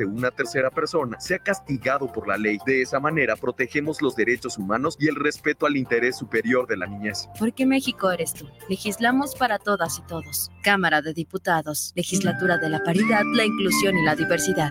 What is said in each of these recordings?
de una tercera persona sea castigado por la ley. De esa manera protegemos los derechos humanos y el respeto al interés superior de la niñez. Porque México eres tú. Legislamos para todas y todos. Cámara de Diputados, Legislatura de la Paridad, la Inclusión y la Diversidad.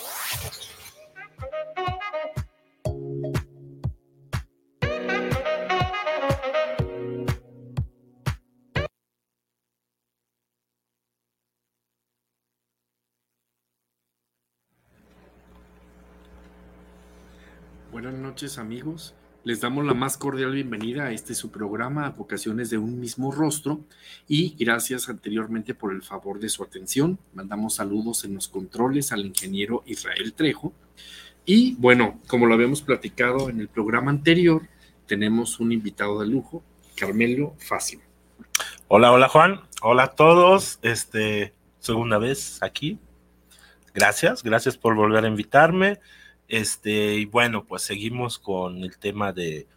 Buenas noches amigos, les damos la más cordial bienvenida a este su programa Vocaciones de un mismo rostro y gracias anteriormente por el favor de su atención. Mandamos saludos en los controles al ingeniero Israel Trejo y bueno, como lo habíamos platicado en el programa anterior, tenemos un invitado de lujo, Carmelo Fácil. Hola, hola Juan, hola a todos, este, segunda vez aquí. Gracias, gracias por volver a invitarme. Este, y bueno, pues seguimos con el tema de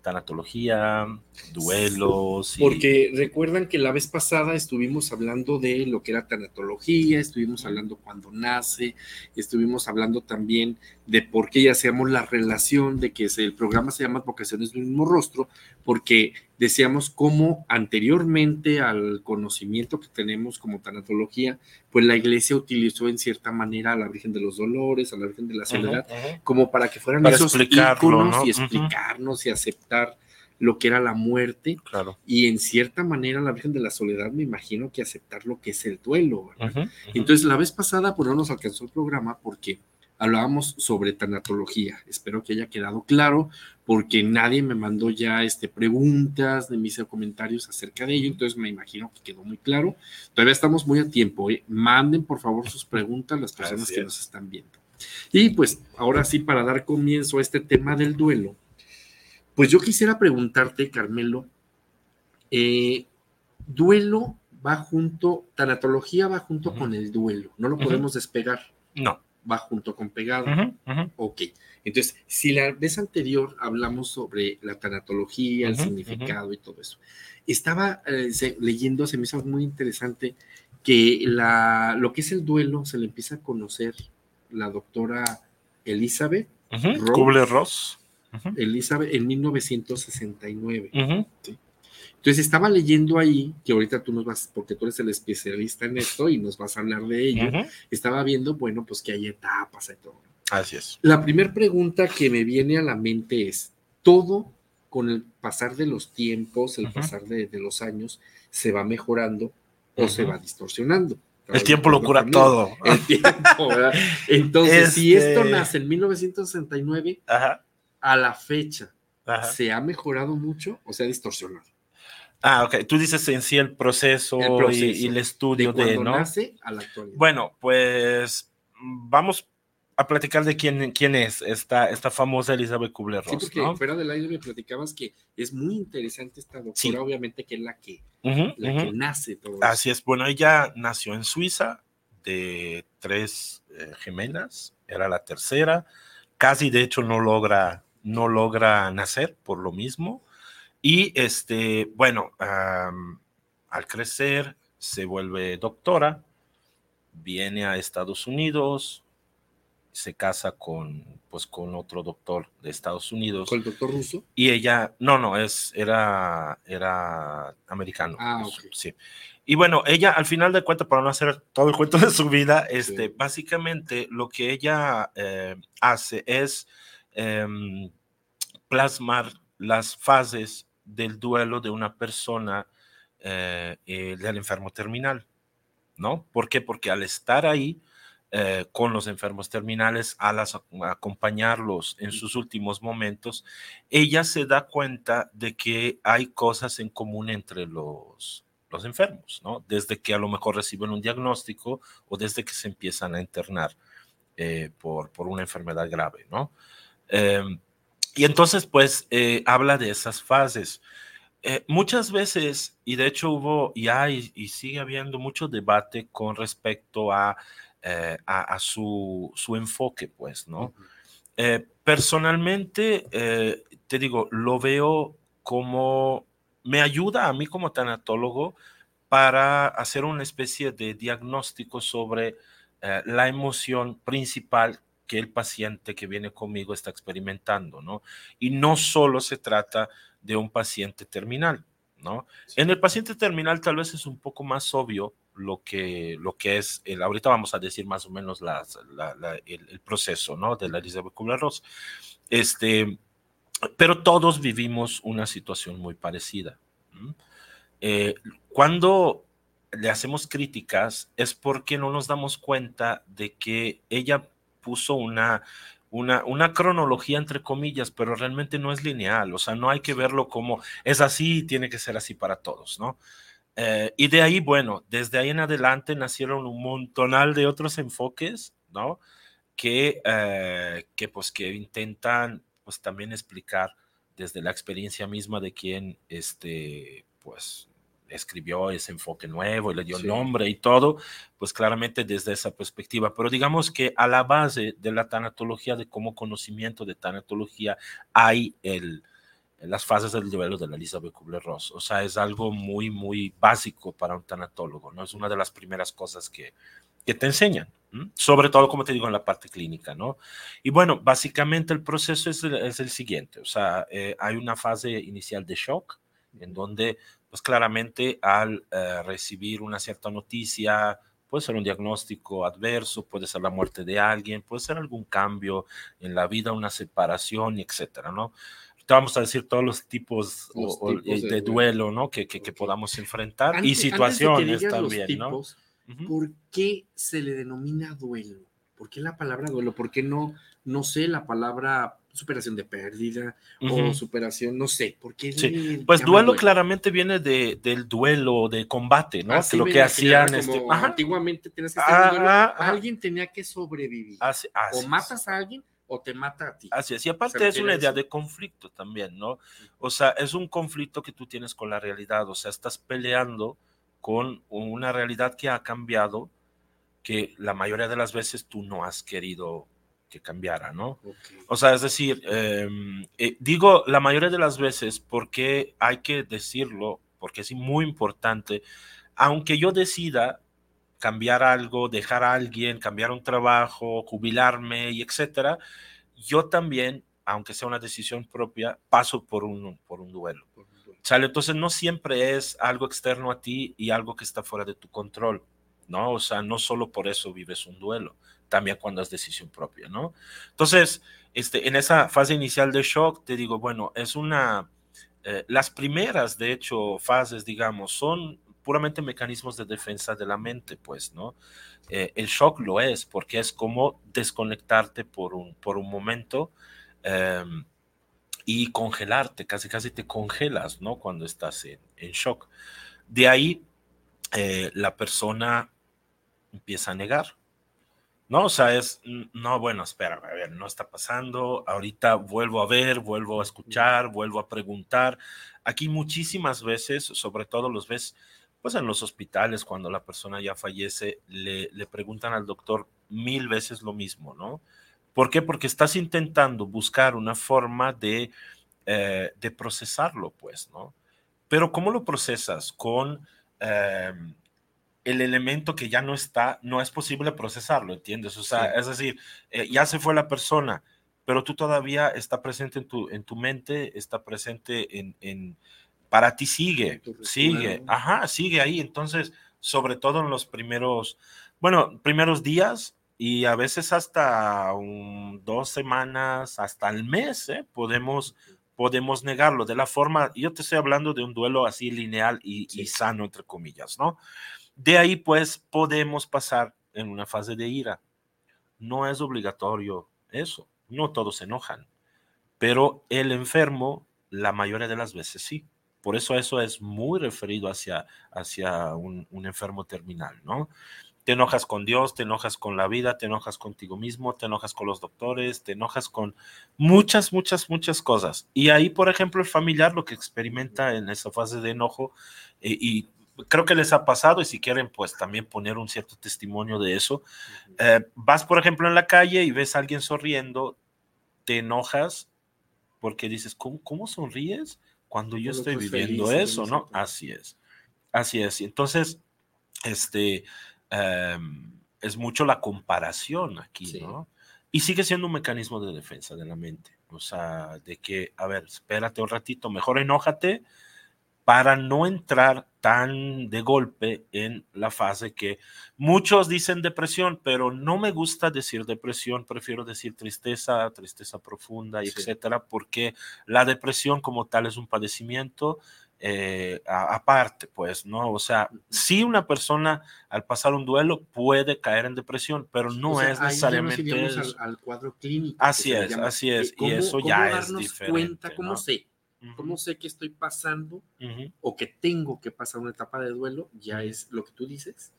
tanatología, duelos. Porque recuerdan que la vez pasada estuvimos hablando de lo que era tanatología, estuvimos hablando cuando nace, estuvimos hablando también de por qué ya hacíamos la relación de que el programa se llama Vocaciones del mismo rostro, porque decíamos cómo anteriormente al conocimiento que tenemos como tanatología, pues la iglesia utilizó en cierta manera a la Virgen de los Dolores, a la Virgen de la Soledad, como para que fueran esos íconos y explicarnos y aceptar lo que era la muerte. Claro. y en cierta manera la Virgen de la Soledad me imagino que aceptar lo que es el duelo. Entonces la vez pasada pues no nos alcanzó el programa porque hablábamos sobre tanatología. Espero que haya quedado claro, porque nadie me mandó ya este, preguntas, ni me hizo comentarios acerca de ello, entonces me imagino que quedó muy claro. Todavía estamos muy a tiempo. ¿eh? Manden por favor sus preguntas las personas que nos están viendo. Y pues ahora sí, para dar comienzo a este tema del duelo, pues yo quisiera preguntarte, Carmelo, eh, duelo va junto, tanatología va junto con el duelo, no lo podemos despegar. No va junto con pegado. Ok. Entonces, si la vez anterior hablamos sobre la tanatología, el significado y todo eso, estaba eh, leyendo, se me hizo muy interesante que la, lo que es el duelo se le empieza a conocer la doctora Elizabeth Kubler-Ross. Elizabeth en 1969. ¿sí? Entonces estaba leyendo ahí, que ahorita tú nos vas, porque tú eres el especialista en esto y nos vas a hablar de ello, estaba viendo, bueno, pues que hay etapas y todo. Así es. La primera pregunta que me viene a la mente es, ¿todo con el pasar de los tiempos, el pasar de, los años, se va mejorando o se va distorsionando? El tiempo lo cura todo. El tiempo, ¿verdad? Entonces, si esto este nace en 1969, a la fecha, ¿se ha mejorado mucho o se ha distorsionado? Ah, ok. Tú dices en sí el proceso, y, el estudio de, ¿no? Nace a la actualidad. Bueno, pues vamos a platicar de quién, quién es esta, esta famosa Elizabeth Kubler-Ross. Sí, porque fuera del aire me platicabas que es muy interesante esta doctora, obviamente que es la que, la que nace todo Así es. Bueno, ella nació en Suiza de tres eh, gemelas, era la tercera. Casi, de hecho, no logra, no logra nacer por lo mismo y este, bueno, al crecer se vuelve doctora, viene a Estados Unidos, se casa con, pues, con otro doctor de Estados Unidos. ¿Con el doctor ruso? Y ella, no, no, es, era, era americano. Ah, Sí. Y bueno, ella, al final de cuentas, para no hacer todo el cuento de su vida, este, básicamente lo que ella eh, hace es em, plasmar las fases del duelo de una persona eh, eh, del enfermo terminal, ¿no? ¿Por qué? Porque al estar ahí eh, con los enfermos terminales, al acompañarlos en sus últimos momentos, ella se da cuenta de que hay cosas en común entre los, los enfermos, ¿no? Desde que a lo mejor reciben un diagnóstico o desde que se empiezan a internar por, por, una enfermedad grave, ¿no? Y entonces, pues, eh, habla de esas fases. Eh, muchas veces, y de hecho hubo y hay y sigue habiendo mucho debate con respecto a, eh, a, su, su, enfoque, pues, ¿no? Personalmente, te digo, lo veo como, me ayuda a mí como tanatólogo para hacer una especie de diagnóstico sobre la emoción principal que el paciente que viene conmigo está experimentando, ¿no? Y no solo se trata de un paciente terminal, ¿no? En el paciente terminal tal vez es un poco más obvio lo que, lo que es, el, ahorita vamos a decir más o menos el, proceso, ¿no? De la Elizabeth Kubler-Ross. Este, pero todos vivimos una situación muy parecida. Eh, cuando le hacemos críticas es porque no nos damos cuenta de que ella puso una, una, una, cronología entre comillas, pero realmente no es lineal, o sea, no hay que verlo como es así y tiene que ser así para todos, ¿no? Eh, y de ahí, bueno, desde ahí en adelante nacieron un montonal de otros enfoques, ¿no? Que, eh, que pues que intentan pues también explicar desde la experiencia misma de quien, este, pues, escribió ese enfoque nuevo y le dio nombre y todo, pues claramente desde esa perspectiva. Pero digamos que a la base de la tanatología, de como conocimiento de tanatología, hay el, las fases del duelo de la Elizabeth Kubler-Ross. O sea, es algo muy, muy básico para un tanatólogo, ¿no? Es una de las primeras cosas que, que te enseñan, sobre todo, como te digo, en la parte clínica, ¿no? Y bueno, básicamente el proceso es el, es el siguiente, o sea, eh, hay una fase inicial de shock, en donde pues claramente al eh, recibir una cierta noticia, puede ser un diagnóstico adverso, puede ser la muerte de alguien, puede ser algún cambio en la vida, una separación, etcétera, ¿no? Te vamos a decir todos los tipos, de, duelo, ¿no? Que, que, podamos enfrentar y situaciones también, ¿no? ¿Por qué se le denomina duelo? ¿Por qué la palabra duelo? ¿Por qué no, no sé, la palabra superación de pérdida o superación, no sé, ¿por qué? Sí. Pues duelo, claramente viene de, del duelo, de combate, ¿no? que lo que hacían este, antiguamente tienes que hacer duelo, alguien tenía que sobrevivir. o matas a alguien o te mata a ti. Así es, y aparte es una idea de conflicto también, ¿no? O sea, es un conflicto que tú tienes con la realidad, o sea, estás peleando con una realidad que ha cambiado que la mayoría de las veces tú no has querido que cambiara, ¿no? O sea, es decir, em, eh, digo la mayoría de las veces porque hay que decirlo, porque es muy importante, aunque yo decida cambiar algo, dejar a alguien, cambiar un trabajo, jubilarme y etcétera, yo también, aunque sea una decisión propia, paso por un, por un duelo. ¿Sale? Entonces no siempre es algo externo a ti y algo que está fuera de tu control. ¿no? O sea, no solo por eso vives un duelo, también cuando es decisión propia, ¿no? Entonces, este, en esa fase inicial de shock, te digo, bueno, es una, eh, las primeras, de hecho, fases, digamos, son puramente mecanismos de defensa de la mente, pues, ¿no? Eh, el shock lo es, porque es como desconectarte por un, por un momento em, y congelarte, casi casi te congelas, ¿no? Cuando estás en, en shock. De ahí, eh, la persona empieza a negar. No, o sea, es, no, bueno, espera, a ver, no está pasando, ahorita vuelvo a ver, vuelvo a escuchar, vuelvo a preguntar. Aquí muchísimas veces, sobre todo los ves, pues en los hospitales, cuando la persona ya fallece, le, le preguntan al doctor mil veces lo mismo, ¿no? ¿Por qué? Porque estás intentando buscar una forma de, eh, de procesarlo, pues, ¿no? Pero ¿cómo lo procesas? Con... Em, el elemento que ya no está, no es posible procesarlo, ¿entiendes? O sea, es decir, eh, ya se fue la persona, pero tú todavía está presente en tu, en tu mente, está presente en, en para ti sigue, sigue, ajá, sigue ahí. Entonces, sobre todo en los primeros, bueno, primeros días y a veces hasta dos semanas, hasta el mes, ¿eh? podemos, podemos negarlo de la forma, yo te estoy hablando de un duelo así lineal y, y sano, entre comillas, ¿no? De ahí, pues, podemos pasar en una fase de ira. No es obligatorio eso, no todos se enojan, pero el enfermo, la mayoría de las veces sí. Por eso eso es muy referido hacia, hacia un, enfermo terminal, ¿no? te enojas con Dios, te enojas con la vida, te enojas contigo mismo, te enojas con los doctores, te enojas con muchas, muchas, muchas cosas. Y ahí, por ejemplo, el familiar lo que experimenta en esa fase de enojo, eh, y creo que les ha pasado, y si quieren, pues también poner un cierto testimonio de eso, eh, vas, por ejemplo, en la calle y ves a alguien sonriendo, te enojas porque dices, ¿cómo, cómo sonríes cuando yo estoy viviendo eso? ¿No? Así es, así es. Y entonces, este Em, es mucho la comparación aquí, ¿no? Y sigue siendo un mecanismo de defensa de la mente. O sea, de que, a ver, espérate un ratito, mejor enójate para no entrar tan de golpe en la fase que muchos dicen depresión, pero no me gusta decir depresión, prefiero decir tristeza, tristeza profunda, y etcétera, porque la depresión como tal es un padecimiento eh, aparte, pues, ¿no? O sea, si una persona al pasar un duelo puede caer en depresión, pero no es necesariamente... al, cuadro clínico. Así es, así es, y eso ya es diferente. Cuenta, ¿Cómo sé? ¿Cómo sé que estoy pasando o que tengo que pasar una etapa de duelo? Ya es lo que tú dices.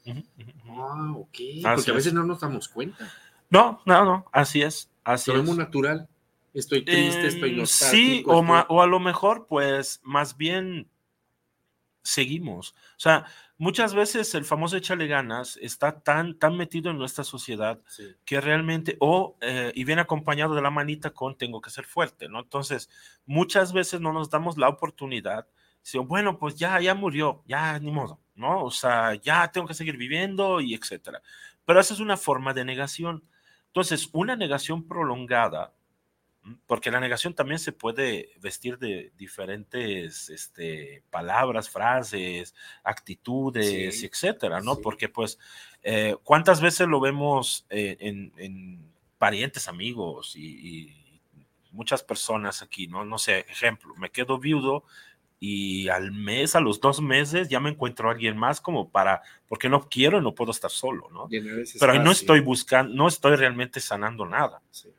Ah, ok. Porque a veces no nos damos cuenta. No, no, no, así es. Así es. muy natural. Estoy triste, estoy nostálgico. Sí, o, o, a lo mejor, pues, más bien seguimos. O sea, muchas veces el famoso échale ganas está tan, tan metido en nuestra sociedad que realmente, o, eh, y viene acompañado de la manita con tengo que ser fuerte, ¿no? Entonces, muchas veces no nos damos la oportunidad, si, bueno, pues ya, ya murió, ya ni modo, ¿no? O sea, ya tengo que seguir viviendo y etcétera. Pero esa es una forma de negación. Entonces, una negación prolongada porque la negación también se puede vestir de diferentes este, palabras, frases, actitudes, etcétera, ¿no? Porque, pues, eh, ¿cuántas veces lo vemos eh, en, parientes, amigos y, muchas personas aquí, ¿no? No sé, ejemplo, me quedo viudo y al mes, a los dos meses, ya me encuentro a alguien más como para, porque no quiero y no puedo estar solo, ¿no? Pero no estoy buscando, no estoy realmente sanando nada. Sí.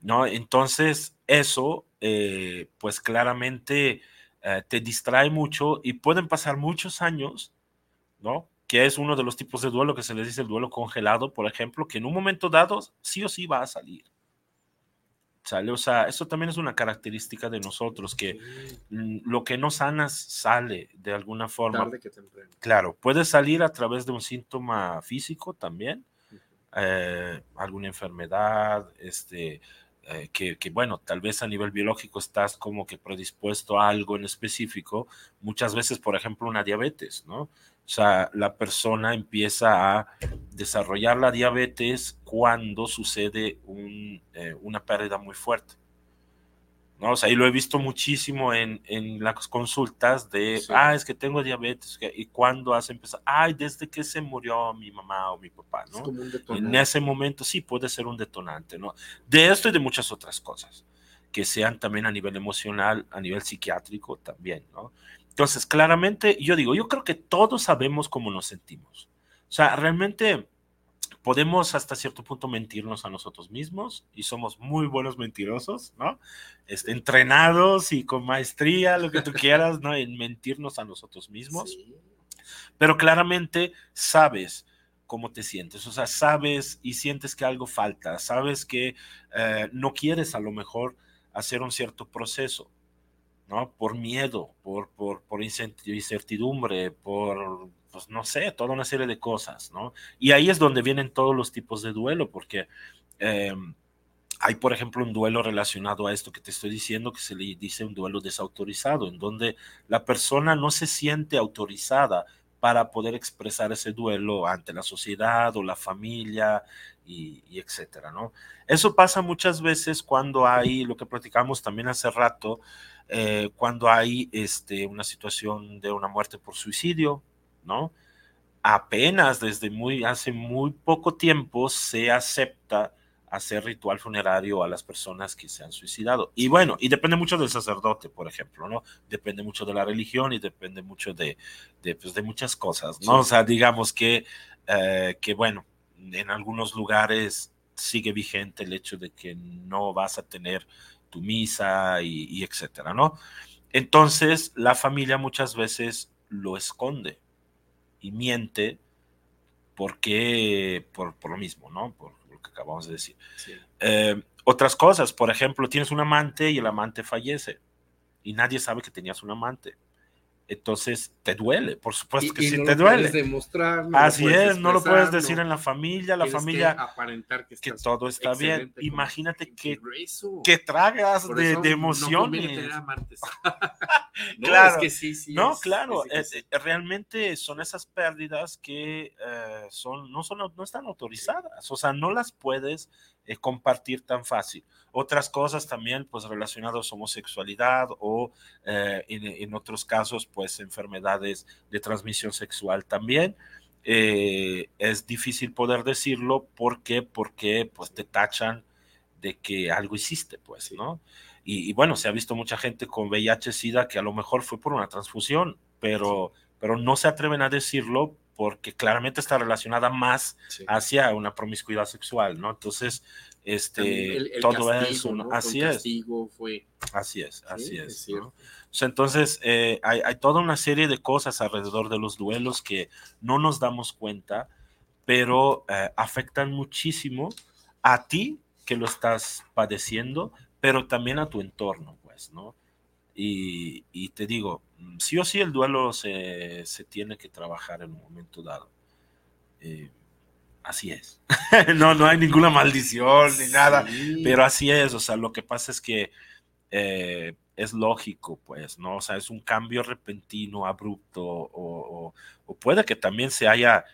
¿No? Entonces, eso, eh, pues claramente eh, te distrae mucho y pueden pasar muchos años, ¿no? Que es uno de los tipos de duelo que se les dice el duelo congelado, por ejemplo, que en un momento dado sí o sí va a salir. ¿Sale? O sea, eso también es una característica de nosotros, que lo que no sanas sale de alguna forma. Claro, puede salir a través de un síntoma físico también, eh, alguna enfermedad, este, eh, que, bueno, tal vez a nivel biológico estás como que predispuesto a algo en específico, muchas veces, por ejemplo, una diabetes, ¿no? O sea, la persona empieza a desarrollar la diabetes cuando sucede eh, una pérdida muy fuerte. ¿No? O sea, y lo he visto muchísimo en, en las consultas de, ah, es que tengo diabetes, y cuando has empezado, ay, desde que se murió mi mamá o mi papá, ¿no? en ese momento sí puede ser un detonante, ¿no? De esto y de muchas otras cosas, que sean también a nivel emocional, a nivel psiquiátrico también, ¿no? Entonces, claramente, yo digo, yo creo que todos sabemos cómo nos sentimos. O sea, realmente podemos hasta cierto punto mentirnos a nosotros mismos y somos muy buenos mentirosos, ¿no? Este, entrenados y con maestría, lo que tú quieras, ¿no? En mentirnos a nosotros mismos. Pero claramente sabes cómo te sientes, o sea, sabes y sientes que algo falta, sabes que eh, no quieres a lo mejor hacer un cierto proceso, ¿no? Por miedo, por, por, por incertidumbre, por pues no sé, toda una serie de cosas, ¿no? Y ahí es donde vienen todos los tipos de duelo, porque em, hay, por ejemplo, un duelo relacionado a esto que te estoy diciendo, que se le dice un duelo desautorizado, en donde la persona no se siente autorizada para poder expresar ese duelo ante la sociedad o la familia y, etcétera, ¿no? Eso pasa muchas veces cuando hay, lo que platicamos también hace rato, eh, cuando hay este, una situación de una muerte por suicidio, ¿no? Apenas desde muy, hace muy poco tiempo se acepta hacer ritual funerario a las personas que se han suicidado. Y bueno, y depende mucho del sacerdote, por ejemplo, ¿no? Depende mucho de la religión y depende mucho de, de, pues, de muchas cosas, ¿no? O sea, digamos que, eh, que, bueno, en algunos lugares sigue vigente el hecho de que no vas a tener tu misa y, y etcétera, ¿no? entonces la familia muchas veces lo esconde y miente porque, por, por lo mismo, ¿no? Por lo que acabamos de decir. Eh, otras cosas, por ejemplo, tienes un amante y el amante fallece y nadie sabe que tenías un amante entonces te duele, por supuesto que sí te duele. Demostrar, Así es, no lo puedes decir en la familia, la familia que aparentar que, todo está bien. Imagínate que, que tragas de, de, emociones. No, claro, es que sí, no, claro, eh, realmente son esas pérdidas que eh, son, no, son, no están autorizadas, o sea, no las puedes compartir tan fácil. Otras cosas también, pues relacionadas a homosexualidad o en, en otros casos, pues enfermedades de transmisión sexual también. es difícil poder decirlo, ¿por qué? Porque pues te tachan de que algo hiciste, pues, ¿no? Y, bueno, se ha visto mucha gente con VIH-Sida que a lo mejor fue por una transfusión, pero, pero no se atreven a decirlo porque claramente está relacionada más hacia una promiscuidad sexual, ¿no? Entonces, este, todo eso, así es. Fue... Así es, así es. entonces, eh, hay, hay, toda una serie de cosas alrededor de los duelos que no nos damos cuenta, pero eh, afectan muchísimo a ti que lo estás padeciendo, pero también a tu entorno, pues, ¿no? Y, y te digo, mm, sí o sí el duelo se, se, tiene que trabajar en un momento dado. Eh, así es. no, no hay ninguna maldición ni nada, pero así es. O sea, lo que pasa es que eh, es lógico, pues, ¿no? O sea, es un cambio repentino, abrupto, o, o puede que también se haya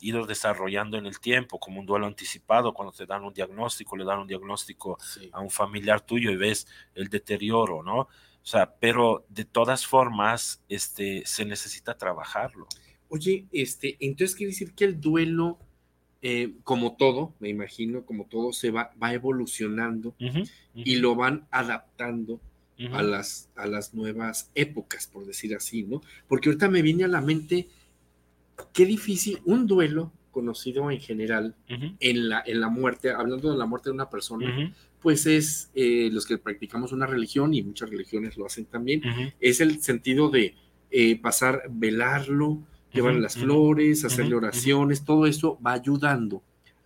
ido desarrollando en el tiempo, como un duelo anticipado, cuando te dan un diagnóstico, le dan un diagnóstico a un familiar tuyo y ves el deterioro, ¿no? O sea, pero de todas formas, este, se necesita trabajarlo. Oye, este, entonces quiere decir que el duelo, eh, como todo, me imagino, como todo, se va, va evolucionando y lo van adaptando a, las, a las nuevas épocas, por decir así, ¿no? Porque ahorita me viene a la mente qué difícil, un duelo conocido en general en, la, en la muerte, hablando de la muerte de una persona, pues es eh, los que practicamos una religión y muchas religiones lo hacen también, es el sentido de eh, pasar, velarlo, llevar las flores, hacerle oraciones, todo eso va ayudando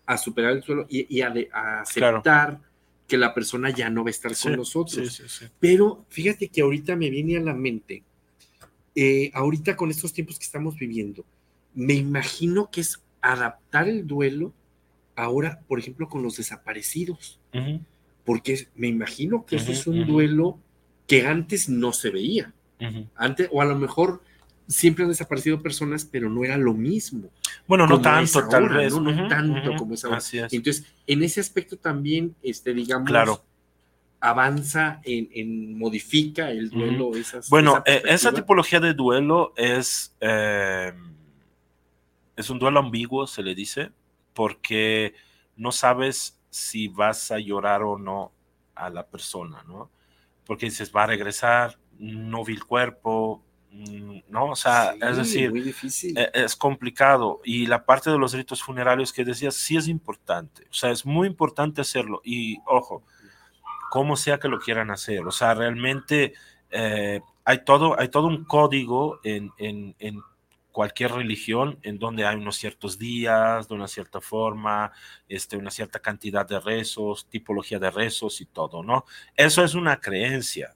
a superar el suelo y, a, aceptar que la persona ya no va a estar con nosotros. Pero fíjate que ahorita me viene a la mente, eh, ahorita con estos tiempos que estamos viviendo, me imagino que es adaptar el duelo ahora, por ejemplo, con los desaparecidos, porque me imagino que ese es un duelo que antes no se veía. Antes, o a lo mejor siempre han desaparecido personas, pero no era lo mismo. Bueno, no tanto, tal vez. No, tanto como es ahora. Entonces, en ese aspecto también, este, digamos, claro. avanza en, modifica el duelo. Esas, bueno, esa, eh, tipología de duelo es eh, es un duelo ambiguo, se le dice, porque no sabes si vas a llorar o no a la persona, ¿no? Porque dices, va a regresar, no vi el cuerpo, mm, ¿no? O sea, es decir, e, es complicado. Y la parte de los ritos funerarios que decías, sí es importante. O sea, es muy importante hacerlo. Y ojo, como sea que lo quieran hacer. O sea, realmente eh, hay, todo, hay todo un código en, en, en cualquier religión en donde hay unos ciertos días, de una cierta forma, este, una cierta cantidad de rezos, tipología de rezos y todo, ¿no? Eso es una creencia,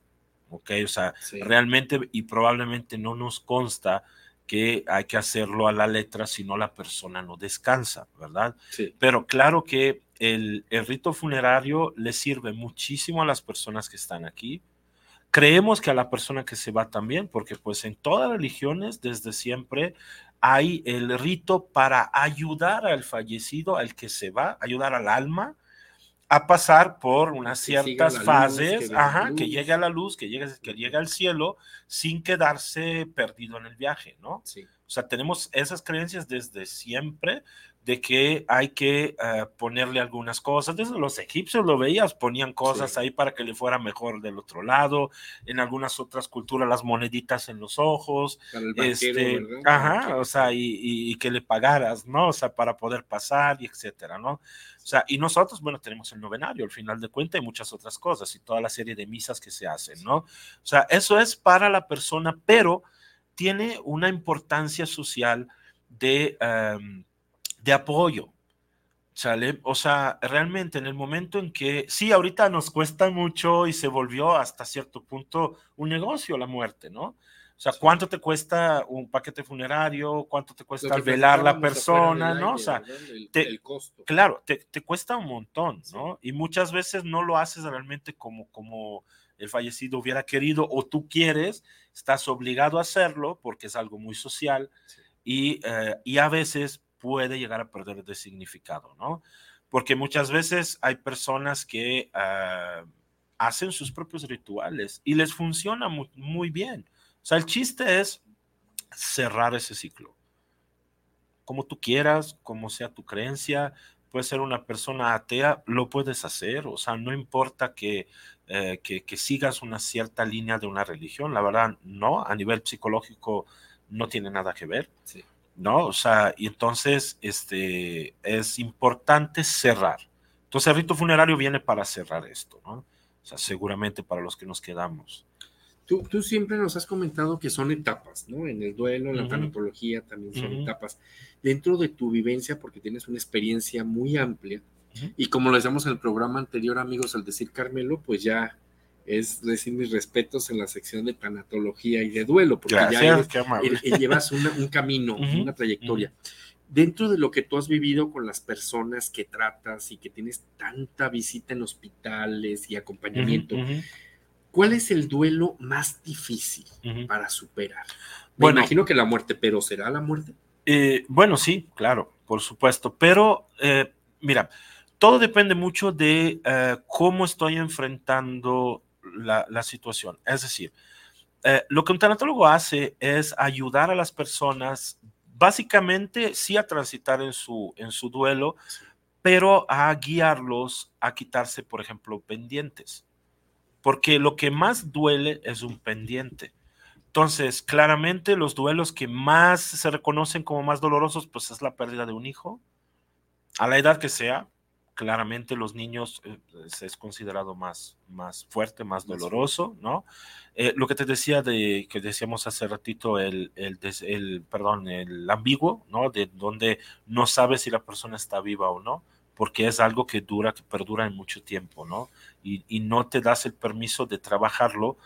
¿ok? O sea, realmente y probablemente no nos consta que hay que hacerlo a la letra si no la persona no descansa, ¿verdad? Sí. Pero claro que el, el rito funerario le sirve muchísimo a las personas que están aquí, Creemos que a la persona que se va también, porque pues en todas religiones desde siempre hay el rito para ayudar al fallecido, al que se va, ayudar al alma a pasar por unas ciertas fases, que, ajá, que llegue a la luz, que llegue, que llegue al cielo sin quedarse perdido en el viaje, ¿no? Sí. O sea, tenemos esas creencias desde siempre de que hay que eh, ponerle algunas cosas. Desde los egipcios lo veías, ponían cosas ahí para que le fuera mejor del otro lado. En algunas otras culturas, las moneditas en los ojos. este, ajá, o sea, y, que le pagaras, ¿no? O sea, para poder pasar y etcétera, ¿no? O sea, y nosotros, bueno, tenemos el novenario al final de cuentas y muchas otras cosas y toda la serie de misas que se hacen, ¿no? O sea, eso es para la persona, pero tiene una importancia social de... Em, de apoyo. ¿Sale? O sea, realmente en el momento en que, sí, ahorita nos cuesta mucho y se volvió hasta cierto punto un negocio la muerte, ¿no? O sea, ¿cuánto te cuesta un paquete funerario? ¿Cuánto te cuesta velar la persona? ¿No? o sea, el, costo. claro, te, te, cuesta un montón, ¿no? Y muchas veces no lo haces realmente como, como el fallecido hubiera querido o tú quieres, estás obligado a hacerlo porque es algo muy social y, eh, y a veces puede llegar a perder de significado, ¿no? Porque muchas veces hay personas que ah, hacen sus propios rituales y les funciona muy, bien. O sea, el chiste es cerrar ese ciclo. Como tú quieras, como sea tu creencia, puedes ser una persona atea, lo puedes hacer. O sea, no importa que, eh, que, que, sigas una cierta línea de una religión. La verdad, no, a nivel psicológico no tiene nada que ver. Sí. ¿No? O sea, y entonces este, es importante cerrar. Entonces el rito funerario viene para cerrar esto, ¿no? O sea, seguramente para los que nos quedamos. Tú, tú siempre nos has comentado que son etapas, ¿no? En el duelo, en la tanatología también son etapas. Dentro de tu vivencia, porque tienes una experiencia muy amplia, y como lo decíamos en el programa anterior, amigos, al decir Carmelo, pues ya es decir mis respetos en la sección de tanatología y de duelo, porque ya llevas un camino, una trayectoria. Dentro de lo que tú has vivido con las personas que tratas y que tienes tanta visita en hospitales y acompañamiento, ¿cuál es el duelo más difícil para superar? Me imagino que la muerte, pero ¿será la muerte? Eh, bueno, sí, claro, por supuesto, pero eh, mira, todo depende mucho de eh, cómo estoy enfrentando la, situación. Es decir, eh, lo que un tanatólogo hace es ayudar a las personas, básicamente sí a transitar en su, en su duelo, pero a guiarlos a quitarse, por ejemplo, pendientes. Porque lo que más duele es un pendiente. Entonces, claramente los duelos que más se reconocen como más dolorosos, pues es la pérdida de un hijo, a la edad que sea, claramente los niños eh, es considerado más, más fuerte, más doloroso, ¿no? Eh, lo que te decía de que decíamos hace ratito, el, el, el, perdón, el ambiguo, ¿no? De donde no sabes si la persona está viva o no, porque es algo que dura, que perdura en mucho tiempo, ¿no? Y, y no te das el permiso de trabajarlo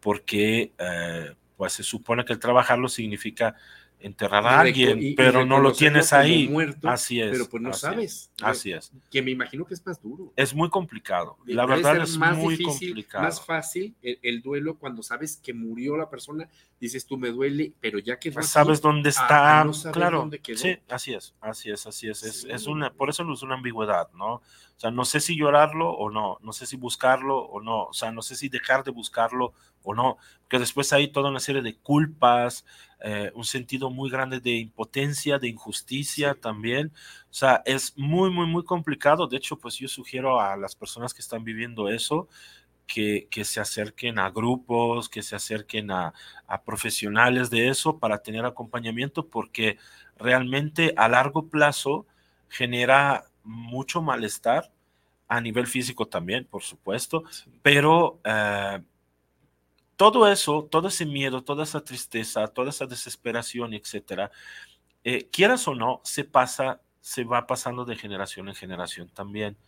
porque, eh, pues se supone que el trabajarlo significa enterrar a alguien, pero no lo tienes ahí. así es. Pero pues no sabes. así es. Que me imagino que es más duro. Es muy complicado. La verdad es más muy complicado. Más fácil el, duelo cuando sabes que murió la persona, dices tú me duele, pero ya que sabes dónde está, claro. Sí, así es, así es, así es. Es, una, por eso es una ambigüedad, ¿no? O sea, no sé si llorarlo o no, no sé si buscarlo o no, o sea, no sé si dejar de buscarlo o no, que después hay toda una serie de culpas, eh, un sentido muy grande de impotencia, de injusticia también. O sea, es muy, muy, muy complicado. De hecho, pues yo sugiero a las personas que están viviendo eso que, que se acerquen a grupos, que se acerquen a, a profesionales de eso para tener acompañamiento, porque realmente a largo plazo genera mucho malestar a nivel físico también, por supuesto, pero eh, todo eso, todo ese miedo, toda esa tristeza, toda esa desesperación, etcétera, eh, quieras o no, se pasa, se va pasando de generación en generación también.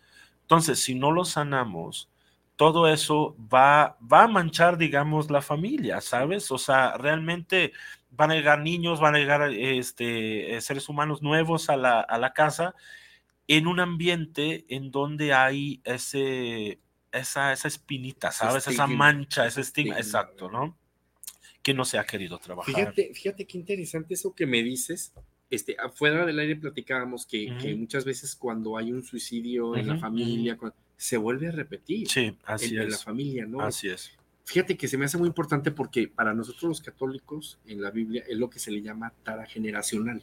Entonces, si no lo sanamos, todo eso va, va a manchar, digamos, la familia, ¿sabes? O sea, realmente van a llegar niños, van a llegar este, eh, seres humanos nuevos a la, a la casa en un ambiente en donde hay ese esa, esa espinita, ¿sabes? Esa mancha, ese estigma, exacto, ¿no? Que no se ha querido trabajar. Fíjate, fíjate qué interesante eso que me dices. Este, afuera del aire platicábamos que, que muchas veces cuando hay un suicidio en la familia, se vuelve a repetir. Sí, así en, es. la familia, ¿no? Así es. fíjate que se me hace muy importante porque para nosotros los católicos en la Biblia es lo que se le llama tara generacional.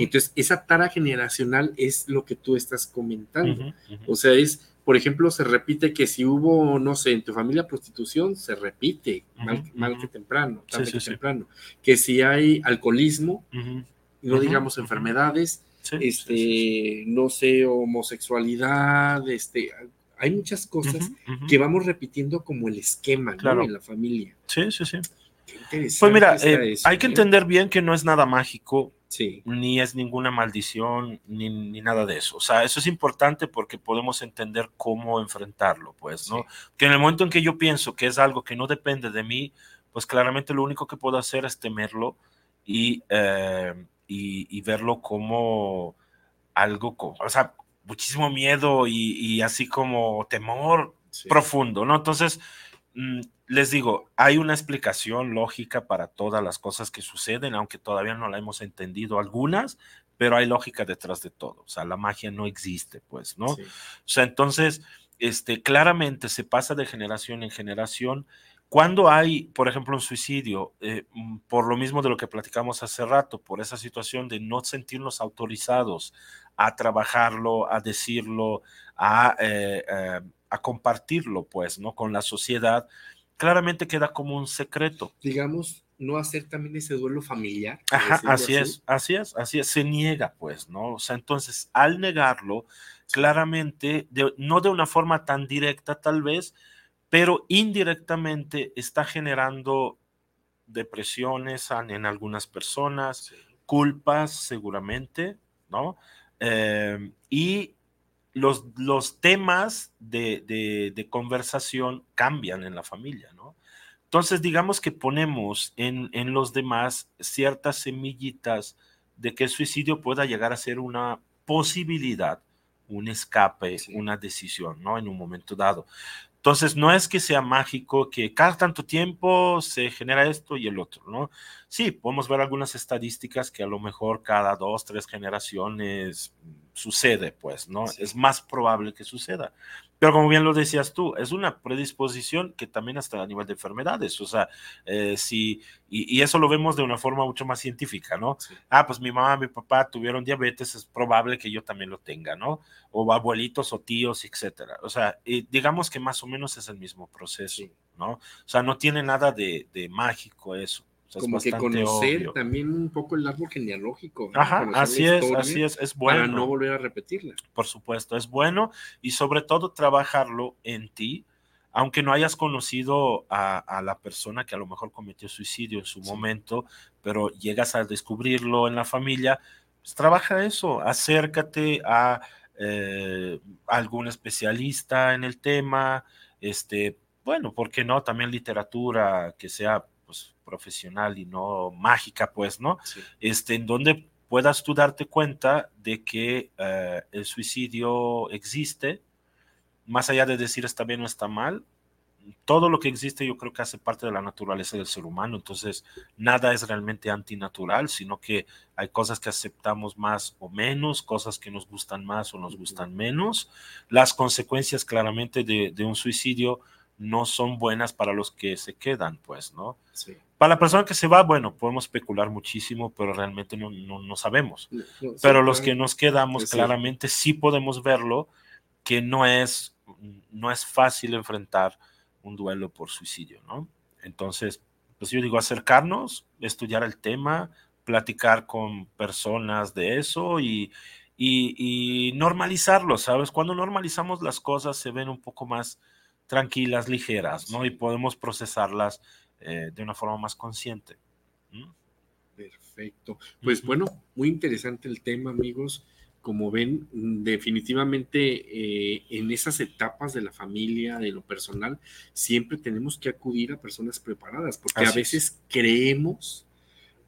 Entonces, esa tara generacional es lo que tú estás comentando. O sea, es por ejemplo, se repite que si hubo, no sé, en tu familia prostitución, se repite, mal, que temprano, tarde que temprano. Que si hay alcoholismo, no digamos enfermedades, este, no sé, homosexualidad, este, hay muchas cosas que vamos repitiendo como el esquema en la familia. Sí, sí, sí. Pues mira, eh, hay que ¿eh? entender bien que no es nada mágico, ni es ninguna maldición, ni, nada de eso. O sea, eso es importante porque podemos entender cómo enfrentarlo, pues, ¿no? Que en el momento en que yo pienso que es algo que no depende de mí, pues claramente lo único que puedo hacer es temerlo y, eh, y, verlo como algo, o sea, muchísimo miedo y, así como temor profundo, ¿no? Entonces, les digo, hay una explicación lógica para todas las cosas que suceden, aunque todavía no la hemos entendido algunas, pero hay lógica detrás de todo. O sea, la magia no existe, pues, ¿no? O sea, entonces, este, claramente se pasa de generación en generación. Cuando hay, por ejemplo, un suicidio, eh, mm, por lo mismo de lo que platicamos hace rato, por esa situación de no sentirnos autorizados a trabajarlo, a decirlo, a, eh, eh, a compartirlo, pues, ¿no? Con la sociedad, claramente queda como un secreto. Digamos, no hacer también ese duelo familiar. Ajá, así, es, así es, así es, se niega, pues, ¿no? O sea, entonces, al negarlo, claramente, no de una forma tan directa tal vez, pero indirectamente está generando depresiones en algunas personas, culpas seguramente, ¿no? Eh, y los, los temas de, conversación cambian en la familia, ¿no? Entonces, digamos que ponemos en, los demás ciertas semillitas de que el suicidio pueda llegar a ser una posibilidad, un escape, una decisión, ¿no? En un momento dado. Entonces, no es que sea mágico que cada tanto tiempo se genera esto y el otro, ¿no? Sí, podemos ver algunas estadísticas que a lo mejor cada dos, tres generaciones sucede, pues, ¿no? Es más probable que suceda. Pero como bien lo decías tú, es una predisposición que también hasta a nivel de enfermedades, o sea, eh, sí, y, eso lo vemos de una forma mucho más científica, ¿no? Ah, pues mi mamá, mi papá tuvieron diabetes, es probable que yo también lo tenga, ¿no? O abuelitos o tíos, etcétera. O sea, digamos que más o menos es el mismo proceso, ¿no? O sea, no tiene nada de mágico eso como que conocer también un poco el árbol genealógico. Ajá, así es, así es, es bueno. Para no volver a repetirla. Por supuesto, es bueno y sobre todo trabajarlo en ti, aunque no hayas conocido a, la persona que a lo mejor cometió suicidio en su momento, pero llegas a descubrirlo en la familia, pues trabaja eso, acércate a eh, algún especialista en el tema, este, bueno, ¿por qué no? También literatura que sea profesional y no mágica, pues, ¿no? Este, en donde puedas tú darte cuenta de que eh, el suicidio existe, más allá de decir está bien o está mal, todo lo que existe yo creo que hace parte de la naturaleza del ser humano, entonces nada es realmente antinatural, sino que hay cosas que aceptamos más o menos, cosas que nos gustan más o nos gustan menos. Las consecuencias claramente de, de un suicidio no son buenas para los que se quedan, pues, ¿no? Sí. Para la persona que se va, bueno, podemos especular muchísimo, pero realmente no, no, sabemos. pero los que nos quedamos, claramente sí podemos verlo, que no es, no es fácil enfrentar un duelo por suicidio, ¿no? Entonces, pues yo digo, acercarnos, estudiar el tema, platicar con personas de eso y, y, y normalizarlo, ¿sabes? Cuando normalizamos las cosas se ven un poco más tranquilas, ligeras, ¿no? Y podemos procesarlas eh, de una forma más consciente. Perfecto. Pues bueno, muy interesante el tema, amigos. Como ven, definitivamente eh, en esas etapas de la familia, de lo personal, siempre tenemos que acudir a personas preparadas, porque a veces creemos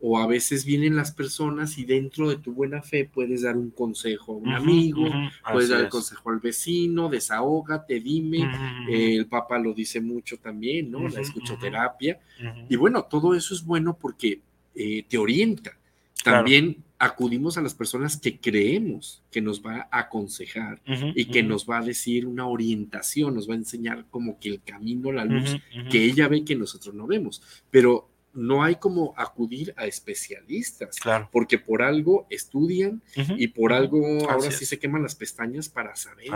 o a veces vienen las personas y dentro de tu buena fe puedes dar un consejo a un amigo, puedes dar el consejo al vecino, desahógate, dime, el papá lo dice mucho también, ¿no? La escuchoterapia. Y bueno, todo eso es bueno porque eh, te orienta. también acudimos a las personas que creemos que nos va a aconsejar y que nos va a decir una orientación, nos va a enseñar como que el camino, la luz que ella ve que nosotros no vemos. Pero no hay como acudir a especialistas, claro. porque por algo estudian y por algo ahora sí se queman las pestañas para saber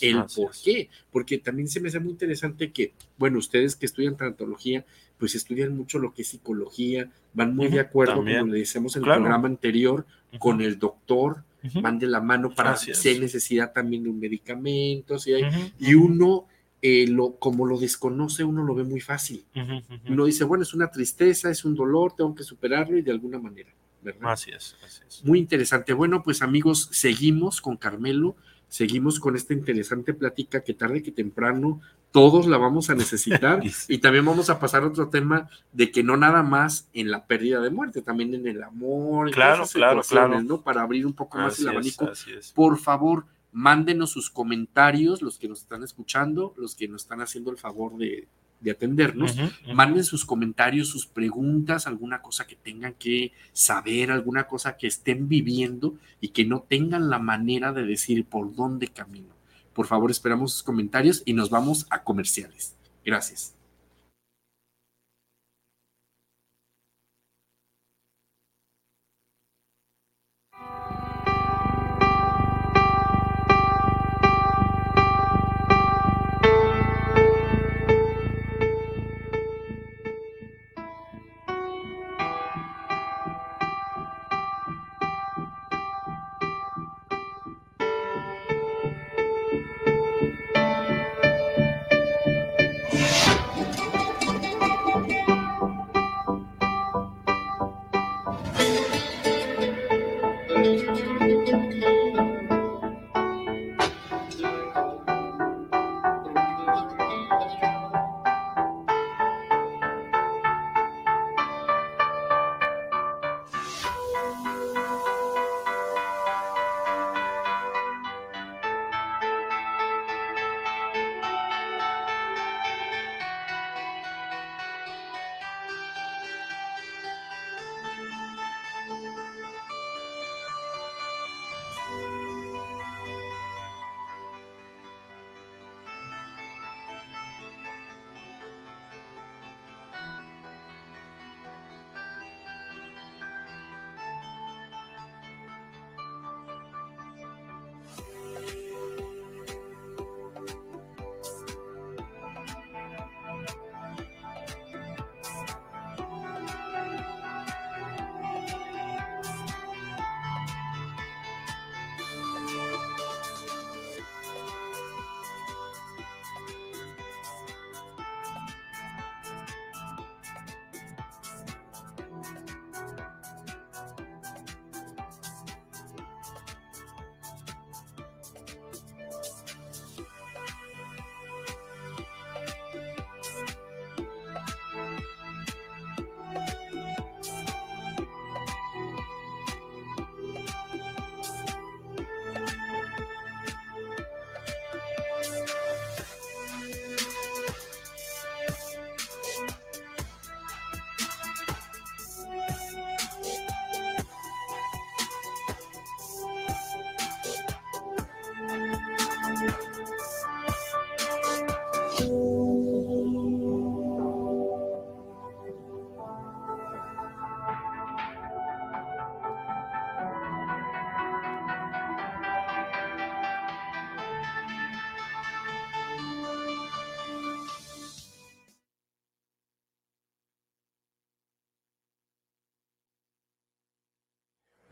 el por qué, porque también se me hace muy interesante que, bueno, ustedes que estudian tanatología, pues estudian mucho lo que es psicología, van muy de acuerdo, como le decíamos en el programa anterior, con el doctor, van de la mano para si hay necesidad también de un medicamento, si hay, y uno eh, lo, como lo desconoce, uno lo ve muy fácil. Uno dice, bueno, es una tristeza, es un dolor, tengo que superarlo y de alguna manera, ¿verdad? Así es, así es. Muy interesante. Bueno, pues amigos, seguimos con Carmelo, seguimos con esta interesante plática que tarde que temprano todos la vamos a necesitar y también vamos a pasar a otro tema de que no nada más en la pérdida de muerte, también en el amor, claro, claro, claro. ¿no? Para abrir un poco más el abanico. Por favor, mándenos sus comentarios, los que nos están escuchando, los que nos están haciendo el favor de, atendernos, manden sus comentarios, sus preguntas, alguna cosa que tengan que saber, alguna cosa que estén viviendo y que no tengan la manera de decir por dónde camino. Por favor, esperamos sus comentarios y nos vamos a comerciales. Gracias.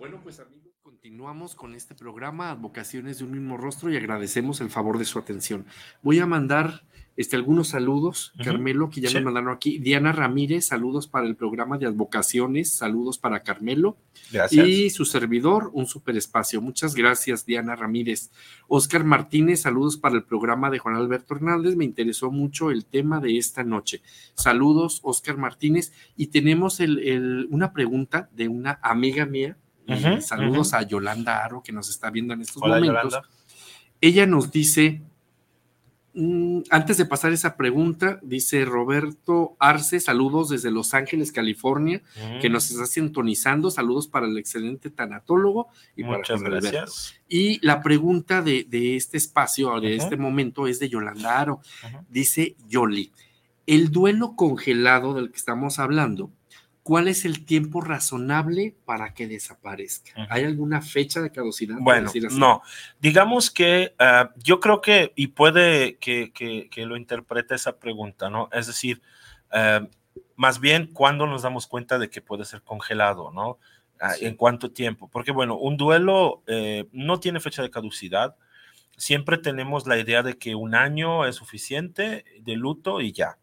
Bueno, pues amigos, continuamos con este programa, Advocaciones de un mismo rostro, y agradecemos el favor de su atención. Voy a mandar este, algunos saludos, Carmelo, que ya me mandaron aquí. Diana Ramírez, saludos para el programa de Advocaciones, saludos para Carmelo. Gracias. Y su servidor, un super espacio. Muchas gracias, Diana Ramírez. Oscar Martínez, saludos para el programa de Juan Alberto Hernández. Me interesó mucho el tema de esta noche. Saludos, Oscar Martínez. Y tenemos una pregunta de una amiga mía saludos a Yolanda Aro, que nos está viendo en estos momentos. Ella nos dice, Mm, antes de pasar esa pregunta, dice Roberto Arce, saludos desde Los Ángeles, California, que nos está sintonizando. Saludos para el excelente tanatólogo y Muchas gracias. Y la pregunta de, este espacio, de este momento, es de Yolanda Aro. Dice Yoli, el duelo congelado del que estamos hablando ¿cuál es el tiempo razonable para que desaparezca? ¿Hay alguna fecha de caducidad? Bueno, no. Digamos que ah, yo creo que, y puede que, lo interprete esa pregunta, ¿no? Es decir, ah, más bien, ¿cuándo nos damos cuenta de que puede ser congelado, ¿no? Ah, ¿En cuánto tiempo? Porque, bueno, un duelo eh, no tiene fecha de caducidad. Siempre tenemos la idea de que un año es suficiente de luto y ya.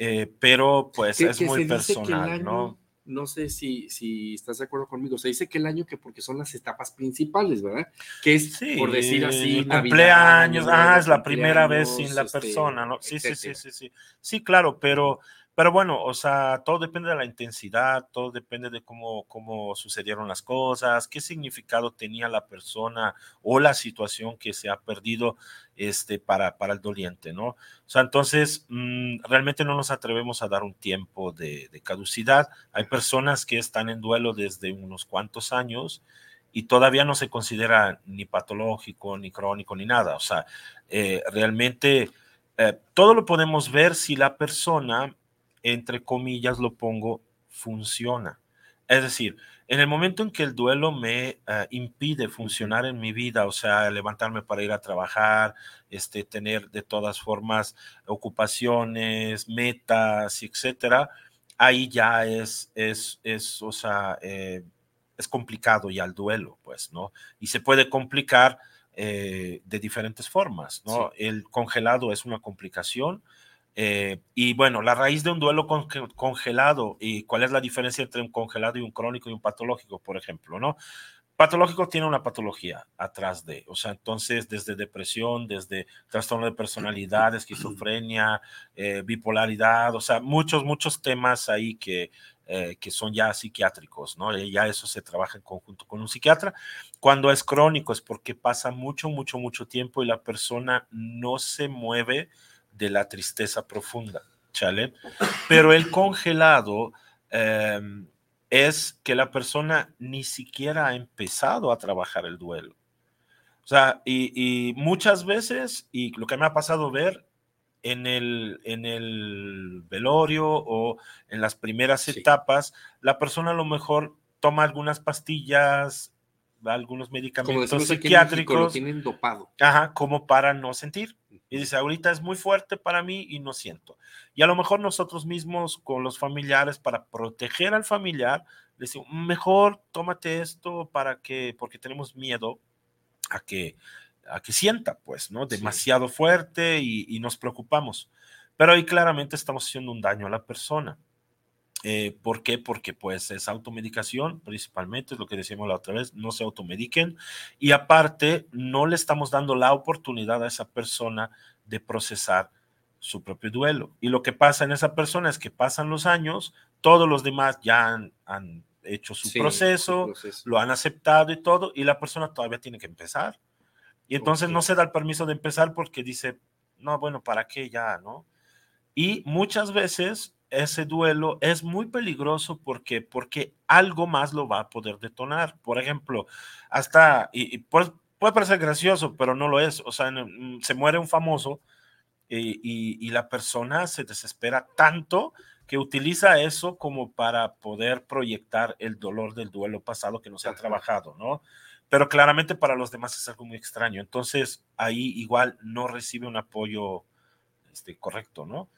Eh, pero pues es muy personal, ¿no? No sé si, si estás de acuerdo conmigo. Se dice que el año que porque son las etapas principales, ¿verdad? Que es, por decir así, cumpleaños, ah, es la primera vez sin la este, persona, ¿no? Sí, sí, sí, sí, sí. Sí, claro, pero pero bueno, o sea, todo depende de la intensidad, todo depende de cómo, cómo sucedieron las cosas, qué significado tenía la persona o la situación que se ha perdido este, para, para el doliente, ¿no? O sea, entonces, mm, realmente no nos atrevemos a dar un tiempo de, caducidad. Hay personas que están en duelo desde unos cuantos años y todavía no se considera ni patológico, ni crónico, ni nada. O sea, eh, realmente... Eh, todo lo podemos ver si la persona entre comillas lo pongo, funciona. Es decir, en el momento en que el duelo me eh, impide funcionar en mi vida, o sea, levantarme para ir a trabajar, este, tener de todas formas ocupaciones, metas, etcétera, ahí ya es, es, es o sea, eh, es complicado ya el duelo, pues, ¿no? Y se puede complicar eh, de diferentes formas, ¿no? El congelado es una complicación, eh, y bueno, la raíz de un duelo congelado y cuál es la diferencia entre un congelado y un crónico y un patológico, por ejemplo, ¿no? Patológico tiene una patología atrás de, o sea, entonces desde depresión, desde trastorno de personalidad, esquizofrenia, eh, bipolaridad, o sea, muchos, muchos temas ahí que, eh, que son ya psiquiátricos, ¿no? Ya eso se trabaja en conjunto con un psiquiatra. Cuando es crónico es porque pasa mucho, mucho, mucho tiempo y la persona no se mueve de la tristeza profunda, ¿chale? Pero el congelado em, es que la persona ni siquiera ha empezado a trabajar el duelo. O sea, y, muchas veces, y lo que me ha pasado ver en el, en el velorio o en las primeras etapas, la persona a lo mejor toma algunas pastillas, algunos medicamentos psiquiátricos. lo tienen dopado. Ajá, como para no sentir. Y dice, ahorita es muy fuerte para mí y no siento. Y a lo mejor nosotros mismos con los familiares, para proteger al familiar, le decimos, mejor tómate esto para que, porque tenemos miedo a que, a que sienta, pues, ¿no? Demasiado fuerte y, y nos preocupamos. Pero ahí claramente estamos haciendo un daño a la persona. Eh, ¿Por qué? Porque pues es automedicación, principalmente, es lo que decíamos la otra vez, no se automediquen y aparte no le estamos dando la oportunidad a esa persona de procesar su propio duelo. Y lo que pasa en esa persona es que pasan los años, todos los demás ya han, hecho su, proceso, lo han aceptado y todo, y la persona todavía tiene que empezar. Y entonces no se da el permiso de empezar porque dice, no, bueno, ¿para qué ya, no? Y muchas veces ese duelo es muy peligroso porque, porque algo más lo va a poder detonar. Por ejemplo, hasta, y, puede, parecer gracioso, pero no lo es. O sea, mm, se muere un famoso y, la persona se desespera tanto que utiliza eso como para poder proyectar el dolor del duelo pasado que no se ha trabajado, ¿no? Pero claramente para los demás es algo muy extraño. Entonces, ahí igual no recibe un apoyo este, correcto, ¿no?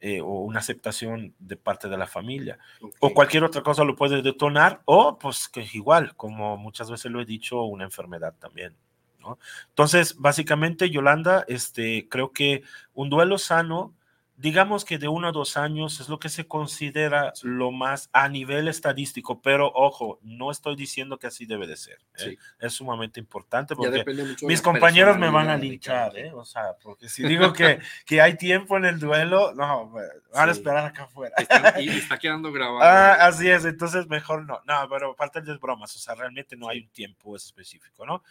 Eh, o una aceptación de parte de la familia. O cualquier otra cosa lo puede detonar, o pues que igual, como muchas veces lo he dicho, una enfermedad también. ¿no? Entonces, básicamente, Yolanda, este, creo que un duelo sano digamos que de uno a dos años es lo que se considera lo más a nivel estadístico, pero ojo, no estoy diciendo que así debe de ser. ¿eh? Es sumamente importante porque mis compañeros me van a linchar, ¿eh? o sea, porque si digo que, que hay tiempo en el duelo, no, van a esperar acá afuera. y está quedando grabado. Ah, así es, entonces mejor no. No, pero aparte de bromas, o sea, realmente no hay un tiempo específico, ¿no?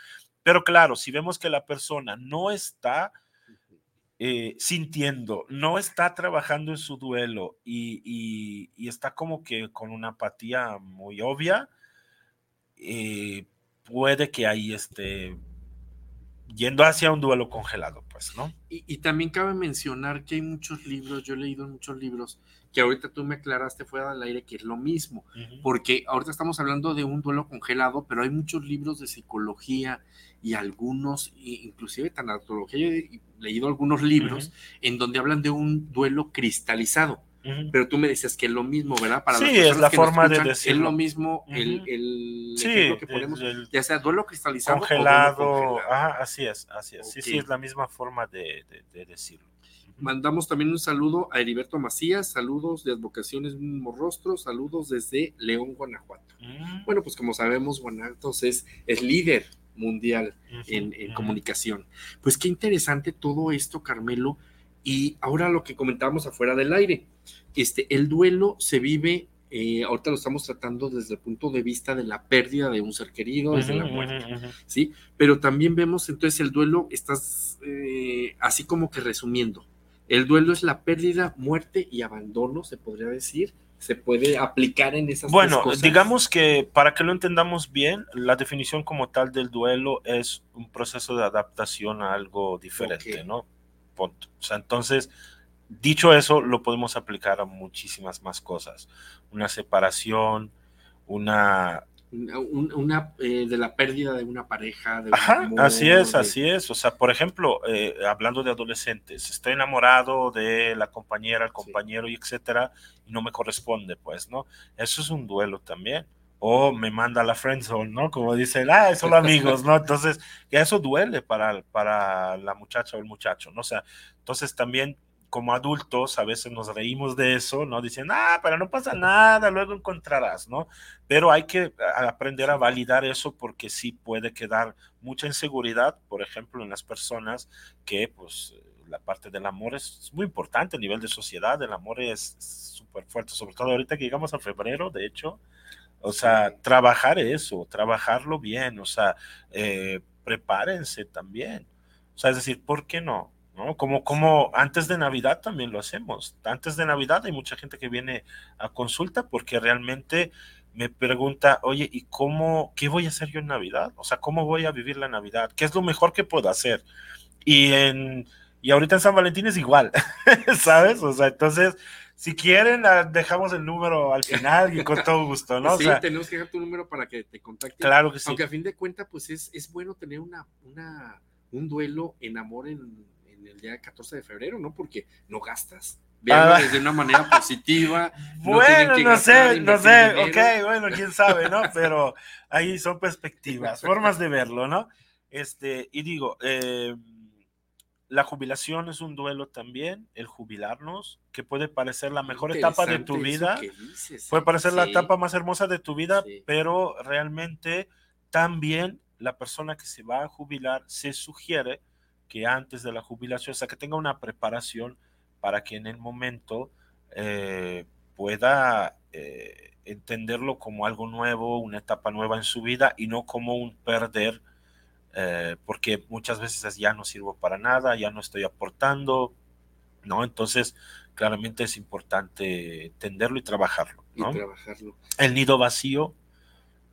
Pero claro, si vemos que la persona no está eh, sintiendo, no está trabajando en su duelo y, está como que con una apatía muy obvia, eh, puede que ahí esté yendo hacia un duelo congelado, pues, ¿no? Y, también cabe mencionar que hay muchos libros, yo he leído muchos libros, que ahorita tú me aclaraste fuera del aire que es lo mismo, porque ahorita estamos hablando de un duelo congelado, pero hay muchos libros de psicología y algunos, inclusive tanatología, he leído algunos libros en donde hablan de un duelo cristalizado pero tú me decías que es lo mismo, ¿verdad? Para sí, es la forma de decirlo. Es lo mismo el, el ejemplo que ponemos, ya sea duelo cristalizado congelado, o duelo congelado. así es, así es. Sí, sí, es la misma forma de, de, decirlo. Mandamos también un saludo a Heriberto Macías, saludos de Advocaciones Mismo Rostro, saludos desde León, Guanajuato. Mm. Bueno, pues como sabemos, Guanajuato es, es líder mundial en, en comunicación. Pues qué interesante todo esto, Carmelo, y ahora lo que comentábamos afuera del aire, este, el duelo se vive, eh, ahorita lo estamos tratando desde el punto de vista de la pérdida de un ser querido, desde la muerte, ¿sí? Pero también vemos entonces el duelo, estás eh, así como que resumiendo, el duelo es la pérdida, muerte y abandono, se podría decir, se puede aplicar en esas bueno, cosas. digamos que para que lo entendamos bien, la definición como tal del duelo es un proceso de adaptación a algo diferente, ¿no? O sea, entonces, dicho eso, lo podemos aplicar a muchísimas más cosas. Una separación, una... Una, eh, de la pérdida de una pareja. De Ajá, así es, así es. O sea, por ejemplo, eh, hablando de adolescentes, estoy enamorado de la compañera, el compañero y etcétera, y no me corresponde, pues, ¿no? Eso es un duelo también o me manda a la friendzone, ¿no? Como dicen, ah, solo amigos, ¿no? Entonces, ya eso duele para, para la muchacha o el muchacho, ¿no? O sea, entonces también como adultos a veces nos reímos de eso, ¿no? Dicen, ah, pero no pasa nada, luego encontrarás, ¿no? Pero hay que aprender a validar eso porque sí puede quedar mucha inseguridad, por ejemplo, en las personas que, pues, la parte del amor es muy importante a nivel de sociedad, el amor es súper fuerte, sobre todo ahorita que llegamos a febrero, de hecho, o sea, trabajar eso, trabajarlo bien, o sea, eh, prepárense también. O sea, es decir, ¿por qué no? ¿No? Como, como antes de Navidad también lo hacemos. Antes de Navidad hay mucha gente que viene a consulta porque realmente me pregunta, oye, ¿y cómo, qué voy a hacer yo en Navidad? O sea, ¿cómo voy a vivir la Navidad? ¿Qué es lo mejor que puedo hacer? Y en, y ahorita en San Valentín es igual, ¿sabes? O sea, entonces, si quieren, ah, dejamos el número al final y con todo gusto, ¿no? Sí, tenemos que dejar tu número para que te contacten. Claro que sí. Aunque a fin de cuentas, pues es, es bueno tener una, una, un duelo en amor en, en el día 14 de febrero, ¿no? Porque no gastas. Veanlo ah. desde una manera positiva. bueno, no, sé, no sé, ok, bueno, quién sabe, ¿no? Pero ahí son perspectivas, formas de verlo, ¿no? Este, y digo, eh, la jubilación es un duelo también, el jubilarnos, que puede parecer la mejor etapa de tu vida, puede parecer la etapa más hermosa de tu vida, pero realmente también la persona que se va a jubilar se sugiere que antes de la jubilación, o sea, que tenga una preparación para que en el momento eh, pueda eh, entenderlo como algo nuevo, una etapa nueva en su vida y no como un perder eh, porque muchas veces ya no sirvo para nada, ya no estoy aportando, ¿no? Entonces, claramente es importante entenderlo y trabajarlo. ¿no? Y trabajarlo. El nido vacío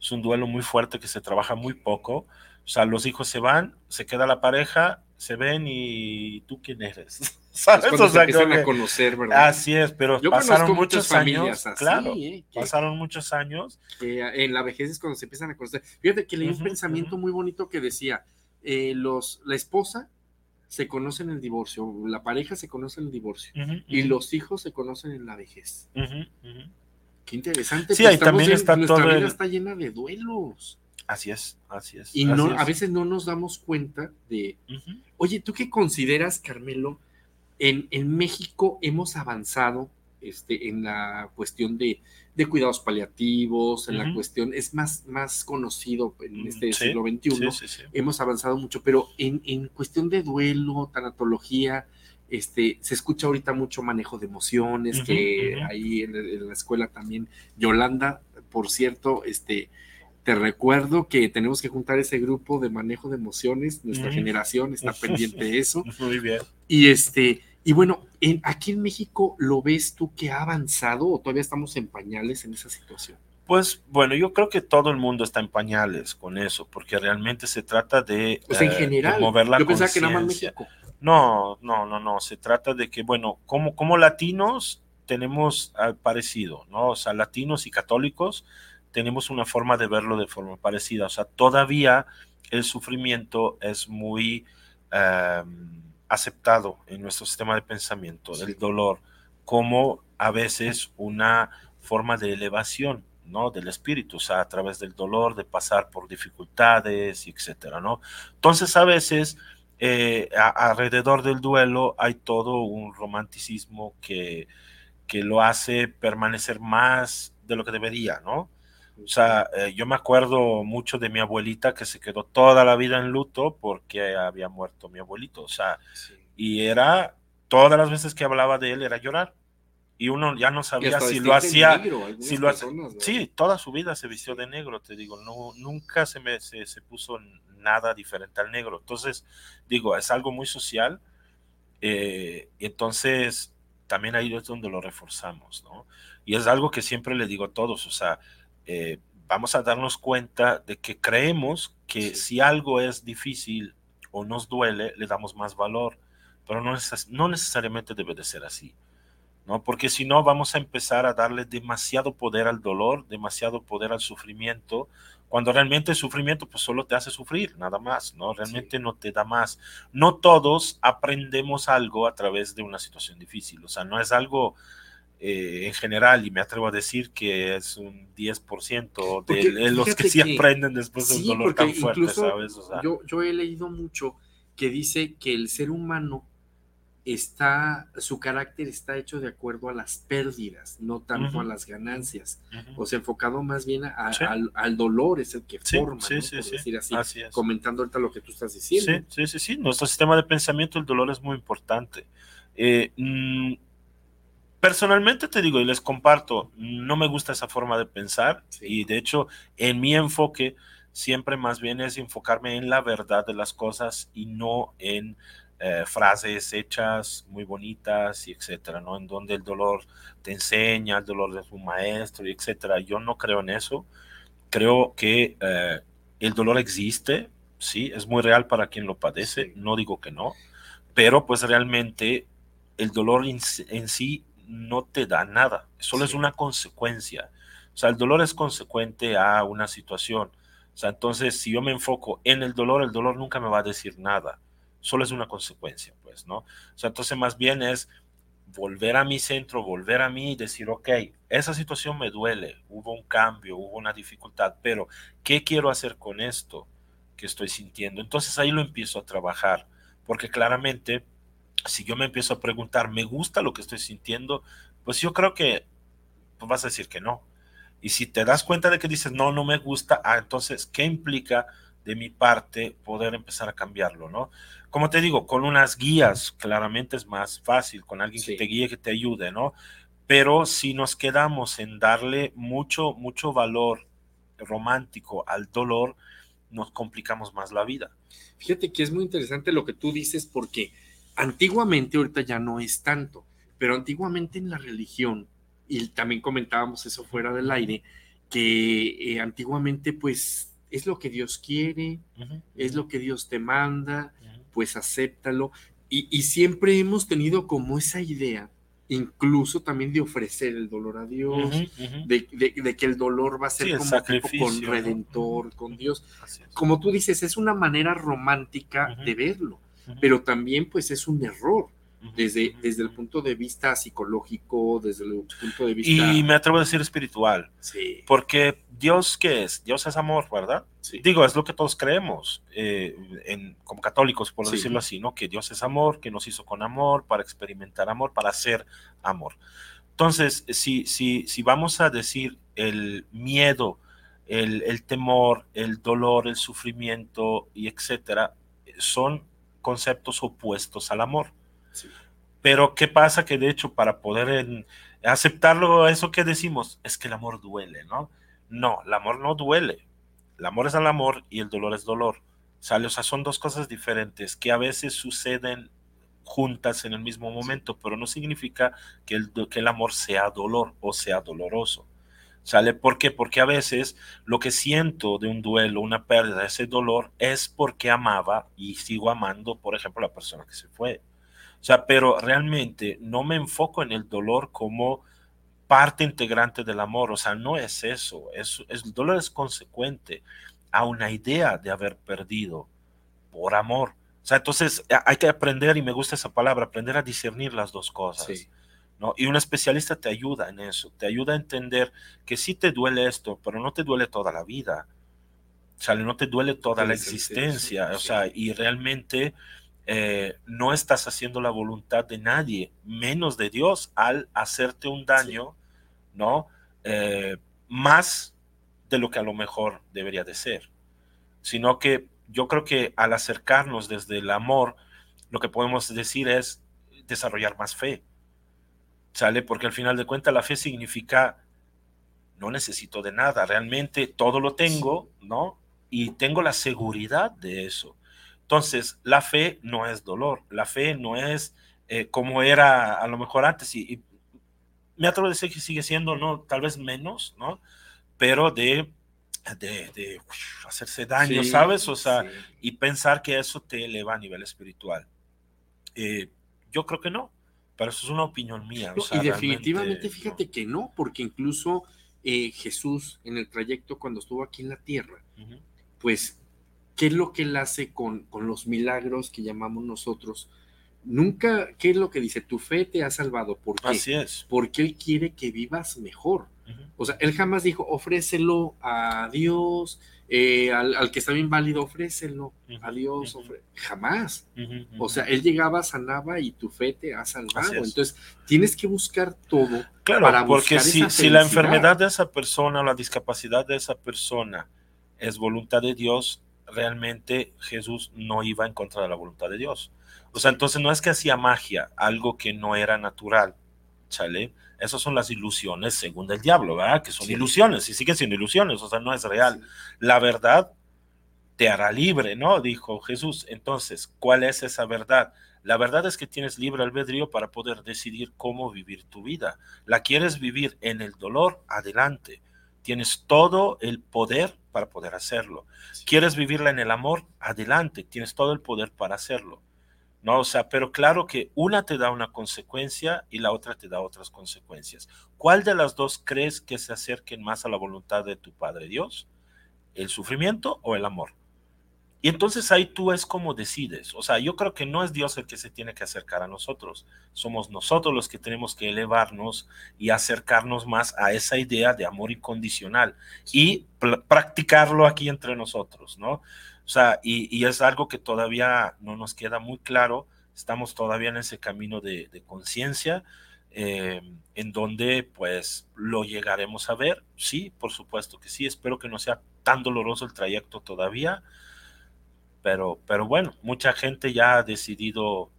es un duelo muy fuerte que se trabaja muy poco. O sea, los hijos se van, se queda la pareja, se ven y tú quién eres. ¿Sabes? o sea, empiezan a conocer, ¿verdad? Así es, pero pasaron muchos años. claro, ¿eh? pasaron muchos años. en la vejez es cuando se empiezan a conocer. Fíjate que leí un pensamiento muy bonito que decía: eh, los, la esposa se conoce en el divorcio, la pareja se conoce en el divorcio y los hijos se conocen en la vejez. Qué interesante. Sí, ahí también está nuestra vida está llena de duelos. Así es, así es. Y no, a veces no nos damos cuenta de, oye, ¿tú qué consideras, Carmelo? En, en México hemos avanzado este, en la cuestión de, de cuidados paliativos, en la cuestión, es más, más conocido en este siglo XXI, hemos avanzado mucho, pero en, en, cuestión de duelo, tanatología, este, se escucha ahorita mucho manejo de emociones, que ahí en, en, la escuela también, Yolanda, por cierto, este, te recuerdo que tenemos que juntar ese grupo de manejo de emociones. Nuestra generación está pendiente de eso. Muy bien. Y este, y bueno, en, aquí en México, ¿lo ves tú que ha avanzado o todavía estamos en pañales en esa situación? Pues bueno, yo creo que todo el mundo está en pañales con eso, porque realmente se trata de, pues en general, mover la yo pensaba que nada más México. No, no, no, no, se trata de que, bueno, como, como latinos tenemos parecido, ¿no? O sea, latinos y católicos tenemos una forma de verlo de forma parecida. O sea, todavía el sufrimiento es muy em, aceptado en nuestro sistema de pensamiento, del dolor, como a veces una forma de elevación. ¿no? del espíritu, o sea, a través del dolor, de pasar por dificultades, etcétera, ¿no? Entonces, a veces, eh, alrededor del duelo hay todo un romanticismo que, que lo hace permanecer más de lo que debería, ¿no? O sea, eh, yo me acuerdo mucho de mi abuelita que se quedó toda la vida en luto porque había muerto mi abuelito. O sea, y era, todas las veces que hablaba de él era llorar. Y uno ya no sabía si lo hacía. si lo Sí, toda su vida se vistió de negro, te digo. No, nunca se, me, se, se puso nada diferente al negro. Entonces, digo, es algo muy social. Eh, entonces, también ahí es donde lo reforzamos, ¿no? Y es algo que siempre le digo a todos, o sea, eh, vamos a darnos cuenta de que creemos que si algo es difícil o nos duele, le damos más valor, pero no, no necesariamente debe de ser así. ¿no? Porque si no, vamos a empezar a darle demasiado poder al dolor, demasiado poder al sufrimiento, cuando realmente el sufrimiento pues solo te hace sufrir, nada más, ¿no? Realmente no te da más. No todos aprendemos algo a través de una situación difícil, o sea, no es algo eh, en general, y me atrevo a decir que es un 10% de, los que sí aprenden después de un dolor tan fuerte, ¿sabes? yo, yo he leído mucho que dice que el ser humano está, su carácter está hecho de acuerdo a las pérdidas, no tanto a las ganancias. O sea, enfocado más bien al, dolor, es el que forma, sí, decir así, comentando ahorita lo que tú estás diciendo. Sí, sí, sí, Nuestro sistema de pensamiento, el dolor es muy importante. Eh, mm, Personalmente te digo y les comparto, no me gusta esa forma de pensar y de hecho en mi enfoque siempre más bien es enfocarme en la verdad de las cosas y no en eh, frases hechas muy bonitas y etcétera, ¿no? En donde el dolor te enseña, el dolor de tu maestro y etcétera. Yo no creo en eso. Creo que eh, el dolor existe, sí, es muy real para quien lo padece, no digo que no, pero pues realmente el dolor en sí no te da nada, solo es una consecuencia. O sea, el dolor es consecuente a una situación. O sea, entonces, si yo me enfoco en el dolor, el dolor nunca me va a decir nada. Solo es una consecuencia, pues, ¿no? O sea, entonces más bien es volver a mi centro, volver a mí y decir, ok, esa situación me duele, hubo un cambio, hubo una dificultad, pero ¿qué quiero hacer con esto que estoy sintiendo? Entonces ahí lo empiezo a trabajar, porque claramente si yo me empiezo a preguntar, ¿me gusta lo que estoy sintiendo? Pues yo creo que pues vas a decir que no. Y si te das cuenta de que dices, no, no me gusta, ah, entonces, ¿qué implica de mi parte poder empezar a cambiarlo, no? Como te digo, con unas guías claramente es más fácil, con alguien que te guíe, que te ayude, ¿no? Pero si nos quedamos en darle mucho, mucho valor romántico al dolor, nos complicamos más la vida. Fíjate que es muy interesante lo que tú dices porque Antiguamente, ahorita ya no es tanto, pero antiguamente en la religión, y también comentábamos eso fuera del aire, que eh, antiguamente pues es lo que Dios quiere, es lo que Dios te manda, pues acéptalo. Y, siempre hemos tenido como esa idea, incluso también de ofrecer el dolor a Dios, de, que el dolor va a ser como con redentor, con Dios. Como tú dices, es una manera romántica de verlo pero también pues es un error. Desde, desde el punto de vista psicológico, desde el punto de vista... Y me atrevo a decir espiritual. Sí. Porque Dios, ¿qué es? Dios es amor, ¿verdad? Sí. Digo, es lo que todos creemos, eh, en, como católicos, por decirlo así, ¿no? Que Dios es amor, que nos hizo con amor, para experimentar amor, para ser amor. Entonces, si, si, si vamos a decir el miedo, el, el temor, el dolor, el sufrimiento y etcétera, son conceptos opuestos al amor. Pero ¿qué pasa? Que de hecho para poder aceptarlo, eso que decimos, es que el amor duele, ¿no? No, el amor no duele. el amor es el amor y el dolor es dolor. ¿Sale? O sea, son dos cosas diferentes que a veces suceden juntas en el mismo momento, pero no significa que el, que el amor sea dolor o sea doloroso. ¿Sale? ¿Por qué? Porque a veces lo que siento de un duelo, una pérdida, ese dolor, es porque amaba y sigo amando, por ejemplo, la persona que se fue. O sea, pero realmente no me enfoco en el dolor como parte integrante del amor. O sea, no es eso. Es, el dolor es consecuente a una idea de haber perdido por amor. O sea, entonces hay que aprender, y me gusta esa palabra, aprender a discernir las dos cosas. Sí. Y un especialista te ayuda en eso, te ayuda a entender que sí te duele esto, pero no te duele toda la vida, o sea, no te duele toda la existencia, o sea, y realmente eh, no estás haciendo la voluntad de nadie, menos de Dios, al hacerte un daño, ¿no? Eh, más de lo que a lo mejor debería de ser, sino que yo creo que al acercarnos desde el amor, lo que podemos decir es desarrollar más fe ¿sale? Porque al final de cuentas la fe significa, no necesito de nada, realmente todo lo tengo, ¿no? Y tengo la seguridad de eso. Entonces, la fe no es dolor, la fe no es eh, como era a lo mejor antes, y, me atrevo a decir que sigue siendo, ¿no? Tal vez menos, ¿no? Pero de, de, hacerse daño, ¿sabes? O sea, y pensar que eso te eleva a nivel espiritual. Eh, yo creo que no. Pero eso es una opinión mía. y definitivamente fíjate que no, porque incluso eh, Jesús en el trayecto cuando estuvo aquí en la tierra, pues, ¿qué es lo que él hace con, con los milagros que llamamos nosotros? Nunca, ¿qué es lo que dice? Tu fe te ha salvado. ¿Por qué? Así es. Porque Él quiere que vivas mejor. O sea, Él jamás dijo, ofrécelo a Dios, eh, al, que está inválido, ofrécelo a Dios. Jamás. O sea, Él llegaba, sanaba y tu fe te ha salvado. Entonces, tienes que buscar todo. Claro, para porque si, si la enfermedad de esa persona o la discapacidad de esa persona es voluntad de Dios, realmente Jesús no iba en contra de la voluntad de Dios. O sea, entonces no es que hacía magia, algo que no era natural, ¿sale? Esas son las ilusiones según el diablo, ¿verdad? Que son ilusiones y siguen siendo ilusiones, o sea, no es real. La verdad te hará libre, ¿no? Dijo Jesús. Entonces, ¿cuál es esa verdad? La verdad es que tienes libre albedrío para poder decidir cómo vivir tu vida. ¿La quieres vivir en el dolor? Adelante. Tienes todo el poder para poder hacerlo. ¿Quieres vivirla en el amor? Adelante. Tienes todo el poder para hacerlo. ¿No? O sea, pero claro que una te da una consecuencia y la otra te da otras consecuencias. ¿Cuál de las dos crees que se acerquen más a la voluntad de tu Padre Dios? ¿El sufrimiento o el amor? Y entonces ahí tú es como decides. O sea, yo creo que no es Dios el que se tiene que acercar a nosotros. Somos nosotros los que tenemos que elevarnos y acercarnos más a esa idea de amor incondicional y practicarlo aquí entre nosotros, ¿no? O sea, y, es algo que todavía no nos queda muy claro, estamos todavía en ese camino de, conciencia, eh, en donde pues lo llegaremos a ver, sí, por supuesto que sí, espero que no sea tan doloroso el trayecto todavía, pero, pero bueno, mucha gente ya ha decidido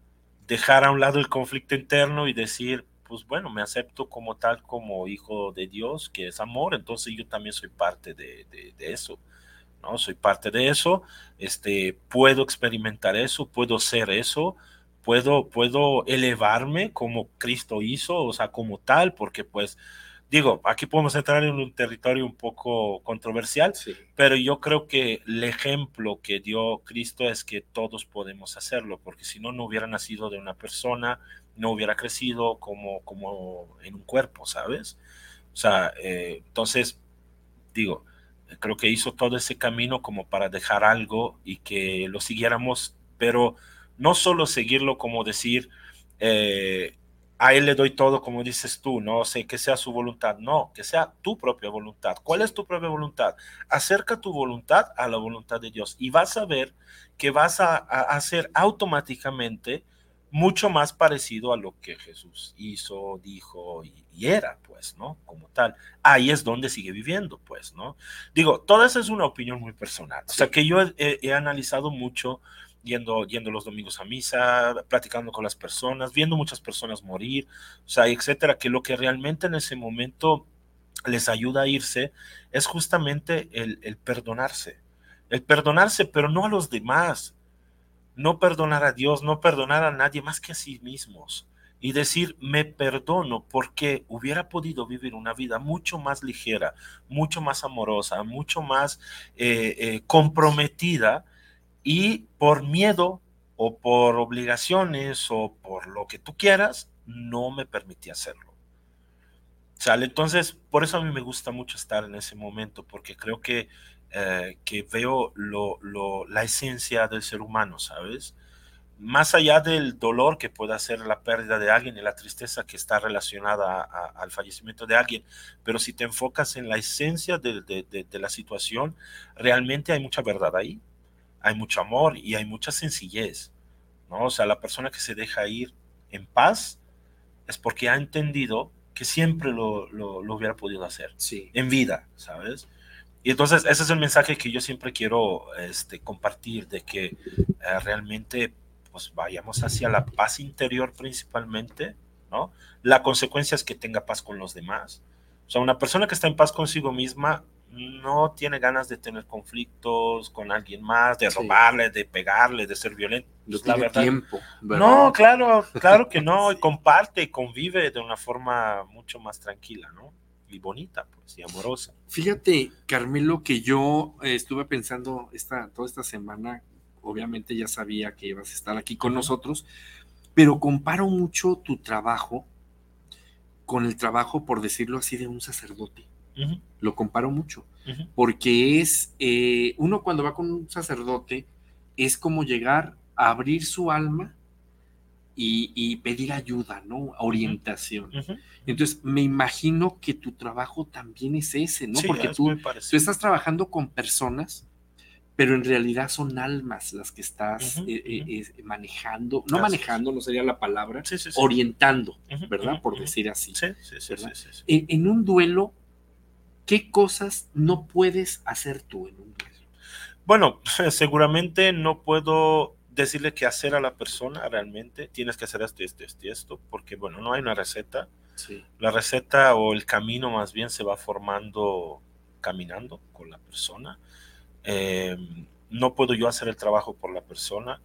dejar a un lado el conflicto interno y decir, pues bueno, me acepto como tal, como hijo de Dios, que es amor, entonces yo también soy parte de eso. Soy parte de eso, este, puedo experimentar eso, puedo ser eso, puedo, puedo elevarme como Cristo hizo, o sea, como tal, porque pues, digo, aquí podemos entrar en un territorio un poco controversial, pero yo creo que el ejemplo que dio Cristo es que todos podemos hacerlo, porque si no, no hubiera nacido de una persona, no hubiera crecido como, como en un cuerpo, ¿sabes? O sea, eh, entonces, digo, creo que hizo todo ese camino como para dejar algo y que lo siguiéramos, pero no solo seguirlo como decir, eh, a él le doy todo como dices tú, no sé, que sea su voluntad, no, que sea tu propia voluntad. ¿Cuál es tu propia voluntad? Acerca tu voluntad a la voluntad de Dios y vas a ver que vas a hacer automáticamente mucho más parecido a lo que Jesús hizo, dijo y, era, pues, ¿no? Como tal. Ahí es donde sigue viviendo, pues, ¿no? Digo, toda esa es una opinión muy personal. O sea, que yo he, analizado mucho yendo, yendo los domingos a misa, platicando con las personas, viendo muchas personas morir, o sea, etcétera, que lo que realmente en ese momento les ayuda a irse es justamente el, el perdonarse. El perdonarse, pero no a los demás. No perdonar a Dios, no perdonar a nadie más que a sí mismos y decir, me perdono porque hubiera podido vivir una vida mucho más ligera, mucho más amorosa, mucho más eh, eh, comprometida y por miedo o por obligaciones o por lo que tú quieras, no me permití hacerlo. ¿Sale? Entonces, por eso a mí me gusta mucho estar en ese momento, porque creo que, eh, que veo lo, la esencia del ser humano, ¿sabes? Más allá del dolor que pueda ser la pérdida de alguien y la tristeza que está relacionada al fallecimiento de alguien, pero si te enfocas en la esencia de, de la situación, realmente hay mucha verdad ahí, hay mucho amor y hay mucha sencillez, ¿no? O sea, la persona que se deja ir en paz es porque ha entendido que siempre lo, lo, hubiera podido hacer sí. en vida, ¿sabes? Y entonces ese es el mensaje que yo siempre quiero este, compartir, de que eh, realmente pues vayamos hacia la paz interior principalmente, ¿no? La consecuencia es que tenga paz con los demás. O sea, una persona que está en paz consigo misma no tiene ganas de tener conflictos con alguien más, de robarle, de pegarle, de ser violento. No tiene tiempo. No, claro, claro que no, y comparte y convive de una forma mucho más tranquila, ¿no? Y bonita, pues, y amorosa. Fíjate, Carmelo, que yo eh, estuve pensando esta, toda esta semana, obviamente ya sabía que ibas a estar aquí con nosotros, pero comparo mucho tu trabajo con el trabajo, por decirlo así, de un sacerdote. Lo comparo mucho, porque es, eh, uno cuando va con un sacerdote, es como llegar a abrir su alma y, pedir ayuda, ¿no? Orientación. Entonces, me imagino que tu trabajo también es ese, ¿no? porque tú, tú, estás trabajando con personas, pero en realidad son almas las que estás eh, eh, manejando, no manejando, no sería la palabra, orientando, ¿verdad? Por decir así. En, en un duelo, ¿qué cosas no puedes hacer tú en un duelo? Bueno, seguramente no puedo decirle qué hacer a la persona realmente. Tienes que hacer esto, esto, esto esto, porque bueno, no hay una receta. La receta o el camino más bien se va formando caminando con la persona. Em, no puedo yo hacer el trabajo por la persona.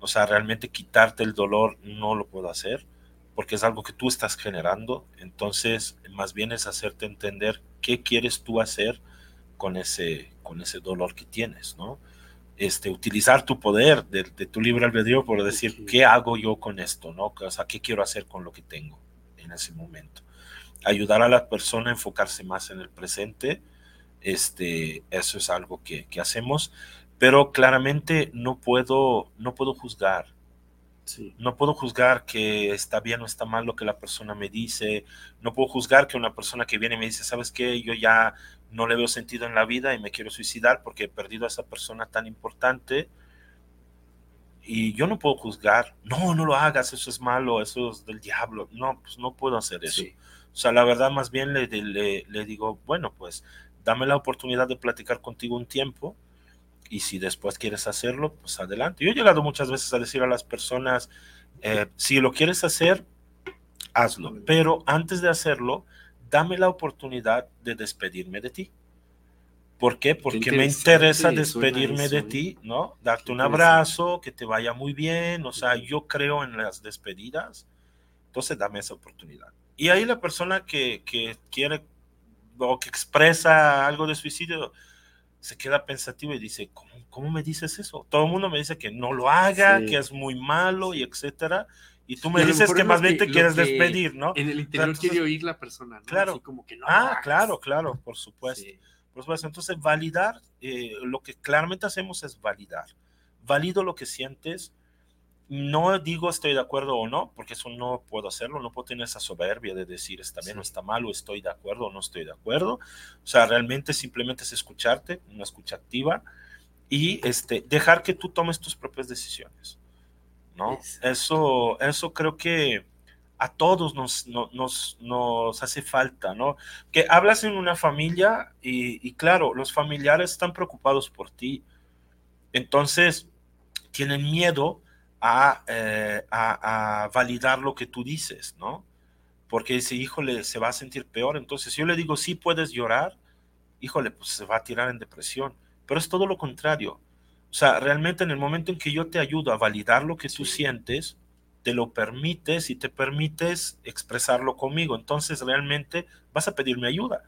O sea, realmente quitarte el dolor no lo puedo hacer porque es algo que tú estás generando. Entonces, más bien es hacerte entender qué quieres tú hacer con ese, con ese dolor que tienes, ¿no? Este, utilizar tu poder de, tu libre albedrío por decir, ¿qué hago yo con esto? ¿no? O sea, ¿qué quiero hacer con lo que tengo en ese momento? Ayudar a la persona a enfocarse más en el presente, este, eso es algo que, que hacemos, pero claramente no puedo, no puedo juzgar, no puedo juzgar que está bien o está mal lo que la persona me dice. No puedo juzgar que una persona que viene y me dice, ¿sabes qué? Yo ya no le veo sentido en la vida y me quiero suicidar porque he perdido a esa persona tan importante. Y yo no puedo juzgar, no, no lo hagas, eso es malo, eso es del diablo. No, pues no puedo hacer eso. O sea, la verdad más bien le, le, le digo, bueno, pues dame la oportunidad de platicar contigo un tiempo y si después quieres hacerlo, pues adelante. Yo he llegado muchas veces a decir a las personas, eh, si lo quieres hacer, hazlo, pero antes de hacerlo, dame la oportunidad de despedirme de ti. ¿Por qué? Porque me interesa despedirme de ti, ¿no? Darte un abrazo, que te vaya muy bien, o sea, yo creo en las despedidas, entonces dame esa oportunidad. Y ahí la persona que, que quiere o que expresa algo de suicidio, se queda pensativo y dice, ¿cómo, cómo me dices eso? Todo el mundo me dice que no lo haga, que es muy malo y etcétera. Y tú me dices que más bien te quieres despedir, ¿no? En el interior quiere oír la persona, ¿no? Claro. como que no ah, claro, claro, por supuesto. Por supuesto. Entonces, validar, eh, lo que claramente hacemos es validar. Valido lo que sientes, no digo estoy de acuerdo o no, porque eso no puedo hacerlo, no puedo tener esa soberbia de decir está bien o está mal, o estoy de acuerdo o no estoy de acuerdo. O sea, realmente simplemente es escucharte, una escucha activa y este, dejar que tú tomes tus propias decisiones. ¿no? Eso, eso creo que a todos nos, nos, nos, hace falta, ¿no? Que hablas en una familia y, y claro, los familiares están preocupados por ti. Entonces, tienen miedo eh, a, a, validar lo que tú dices, ¿no? porque dice, híjole, se va a sentir peor. Entonces, si yo le digo, sí puedes llorar, híjole, pues se va a tirar en depresión. Pero es todo lo contrario. O sea, realmente en el momento en que yo te ayudo a validar lo que tú sientes, te lo permites y te permites expresarlo conmigo. Entonces, realmente vas a pedirme ayuda.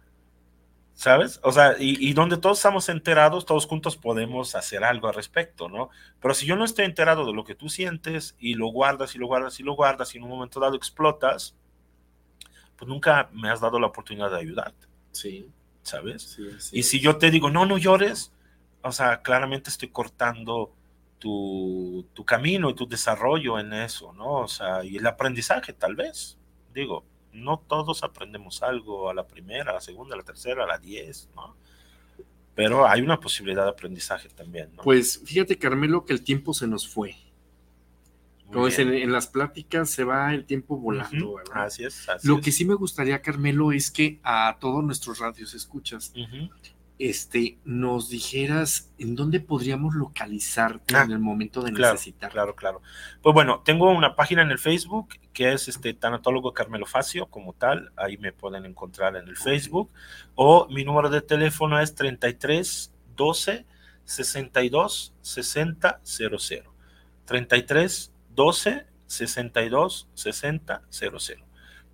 ¿Sabes? O sea, y, donde todos estamos enterados, todos juntos podemos hacer algo al respecto, ¿no? Pero si yo no estoy enterado de lo que tú sientes y lo guardas y lo guardas y lo guardas y en un momento dado explotas, pues nunca me has dado la oportunidad de ayudarte. Sí. ¿Sabes? y si yo te digo, no, no llores, o sea, claramente estoy cortando tu, tu camino y tu desarrollo en eso, ¿no? O sea, y el aprendizaje tal vez, digo, no todos aprendemos algo a la primera, a la segunda, a la tercera, a la diez, ¿no? Pero hay una posibilidad de aprendizaje también, ¿no? Pues fíjate, Carmelo, que el tiempo se nos fue. Como dicen, en, las pláticas se va el tiempo volando. Así es. Lo que sí me gustaría, Carmelo, es que a todos nuestros radios escuchas, este, nos dijeras en dónde podríamos localizarte ah, en el momento de necesitar. Claro, claro. Pues bueno, tengo una página en el Facebook que es este tanatólogo Carmelo Facio como tal, ahí me pueden encontrar en el Facebook, o mi número de teléfono es 33 12 62 60 00. 33 12 62 60 00.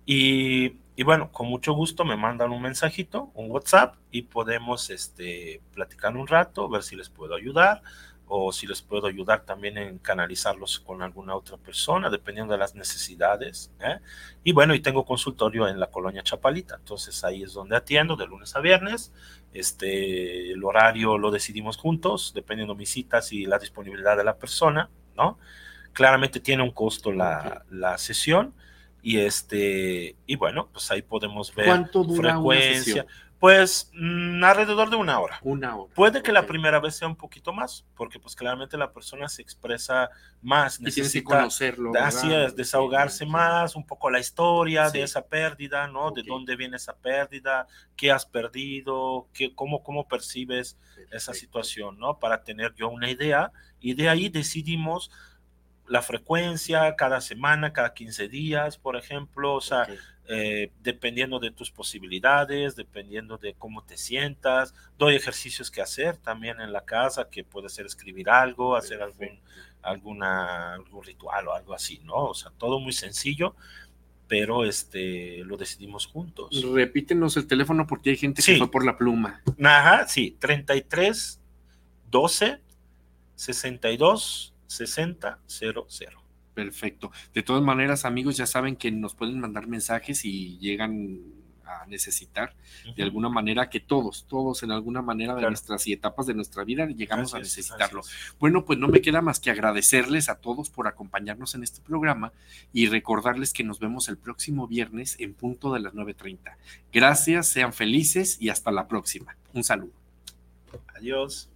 Y y bueno, con mucho gusto me mandan un mensajito, un WhatsApp, y podemos este, platicar un rato, ver si les puedo ayudar o si les puedo ayudar también en canalizarlos con alguna otra persona, dependiendo de las necesidades. ¿eh? Y bueno, y tengo consultorio en la colonia Chapalita, entonces ahí es donde atiendo de lunes a viernes. Este, el horario lo decidimos juntos, dependiendo de mis citas y la disponibilidad de la persona, ¿no? Claramente tiene un costo la, la sesión y este, y bueno, pues ahí podemos ver ¿Cuánto dura frecuencia. Pues mm, alrededor de una hora. Una hora. Puede que la primera vez sea un poquito más, porque pues claramente la persona se expresa más, necesita conocerlo. Así es, desahogarse más, un poco la historia de esa pérdida, ¿no? De dónde viene esa pérdida, qué has perdido, qué, cómo, cómo percibes esa situación, ¿no? Para tener yo una idea y de ahí decidimos la frecuencia, cada semana, cada 15 días, por ejemplo, o sea, eh, dependiendo de tus posibilidades, dependiendo de cómo te sientas. Doy ejercicios que hacer también en la casa, que puede ser escribir algo, hacer algún, alguna, algún ritual o algo así, ¿no? O sea, todo muy sencillo, pero este, lo decidimos juntos. Repítenos el teléfono porque hay gente que fue por la pluma. Ajá, sí, 33 12 62 6000. Perfecto. De todas maneras, amigos, ya saben que nos pueden mandar mensajes y llegan a necesitar de alguna manera que todos, todos en alguna manera de nuestras y etapas de nuestra vida llegamos a necesitarlo. bueno, pues no me queda más que agradecerles a todos por acompañarnos en este programa y recordarles que nos vemos el próximo viernes en punto de las 9.30. Gracias, sean felices y hasta la próxima. Un saludo. Adiós.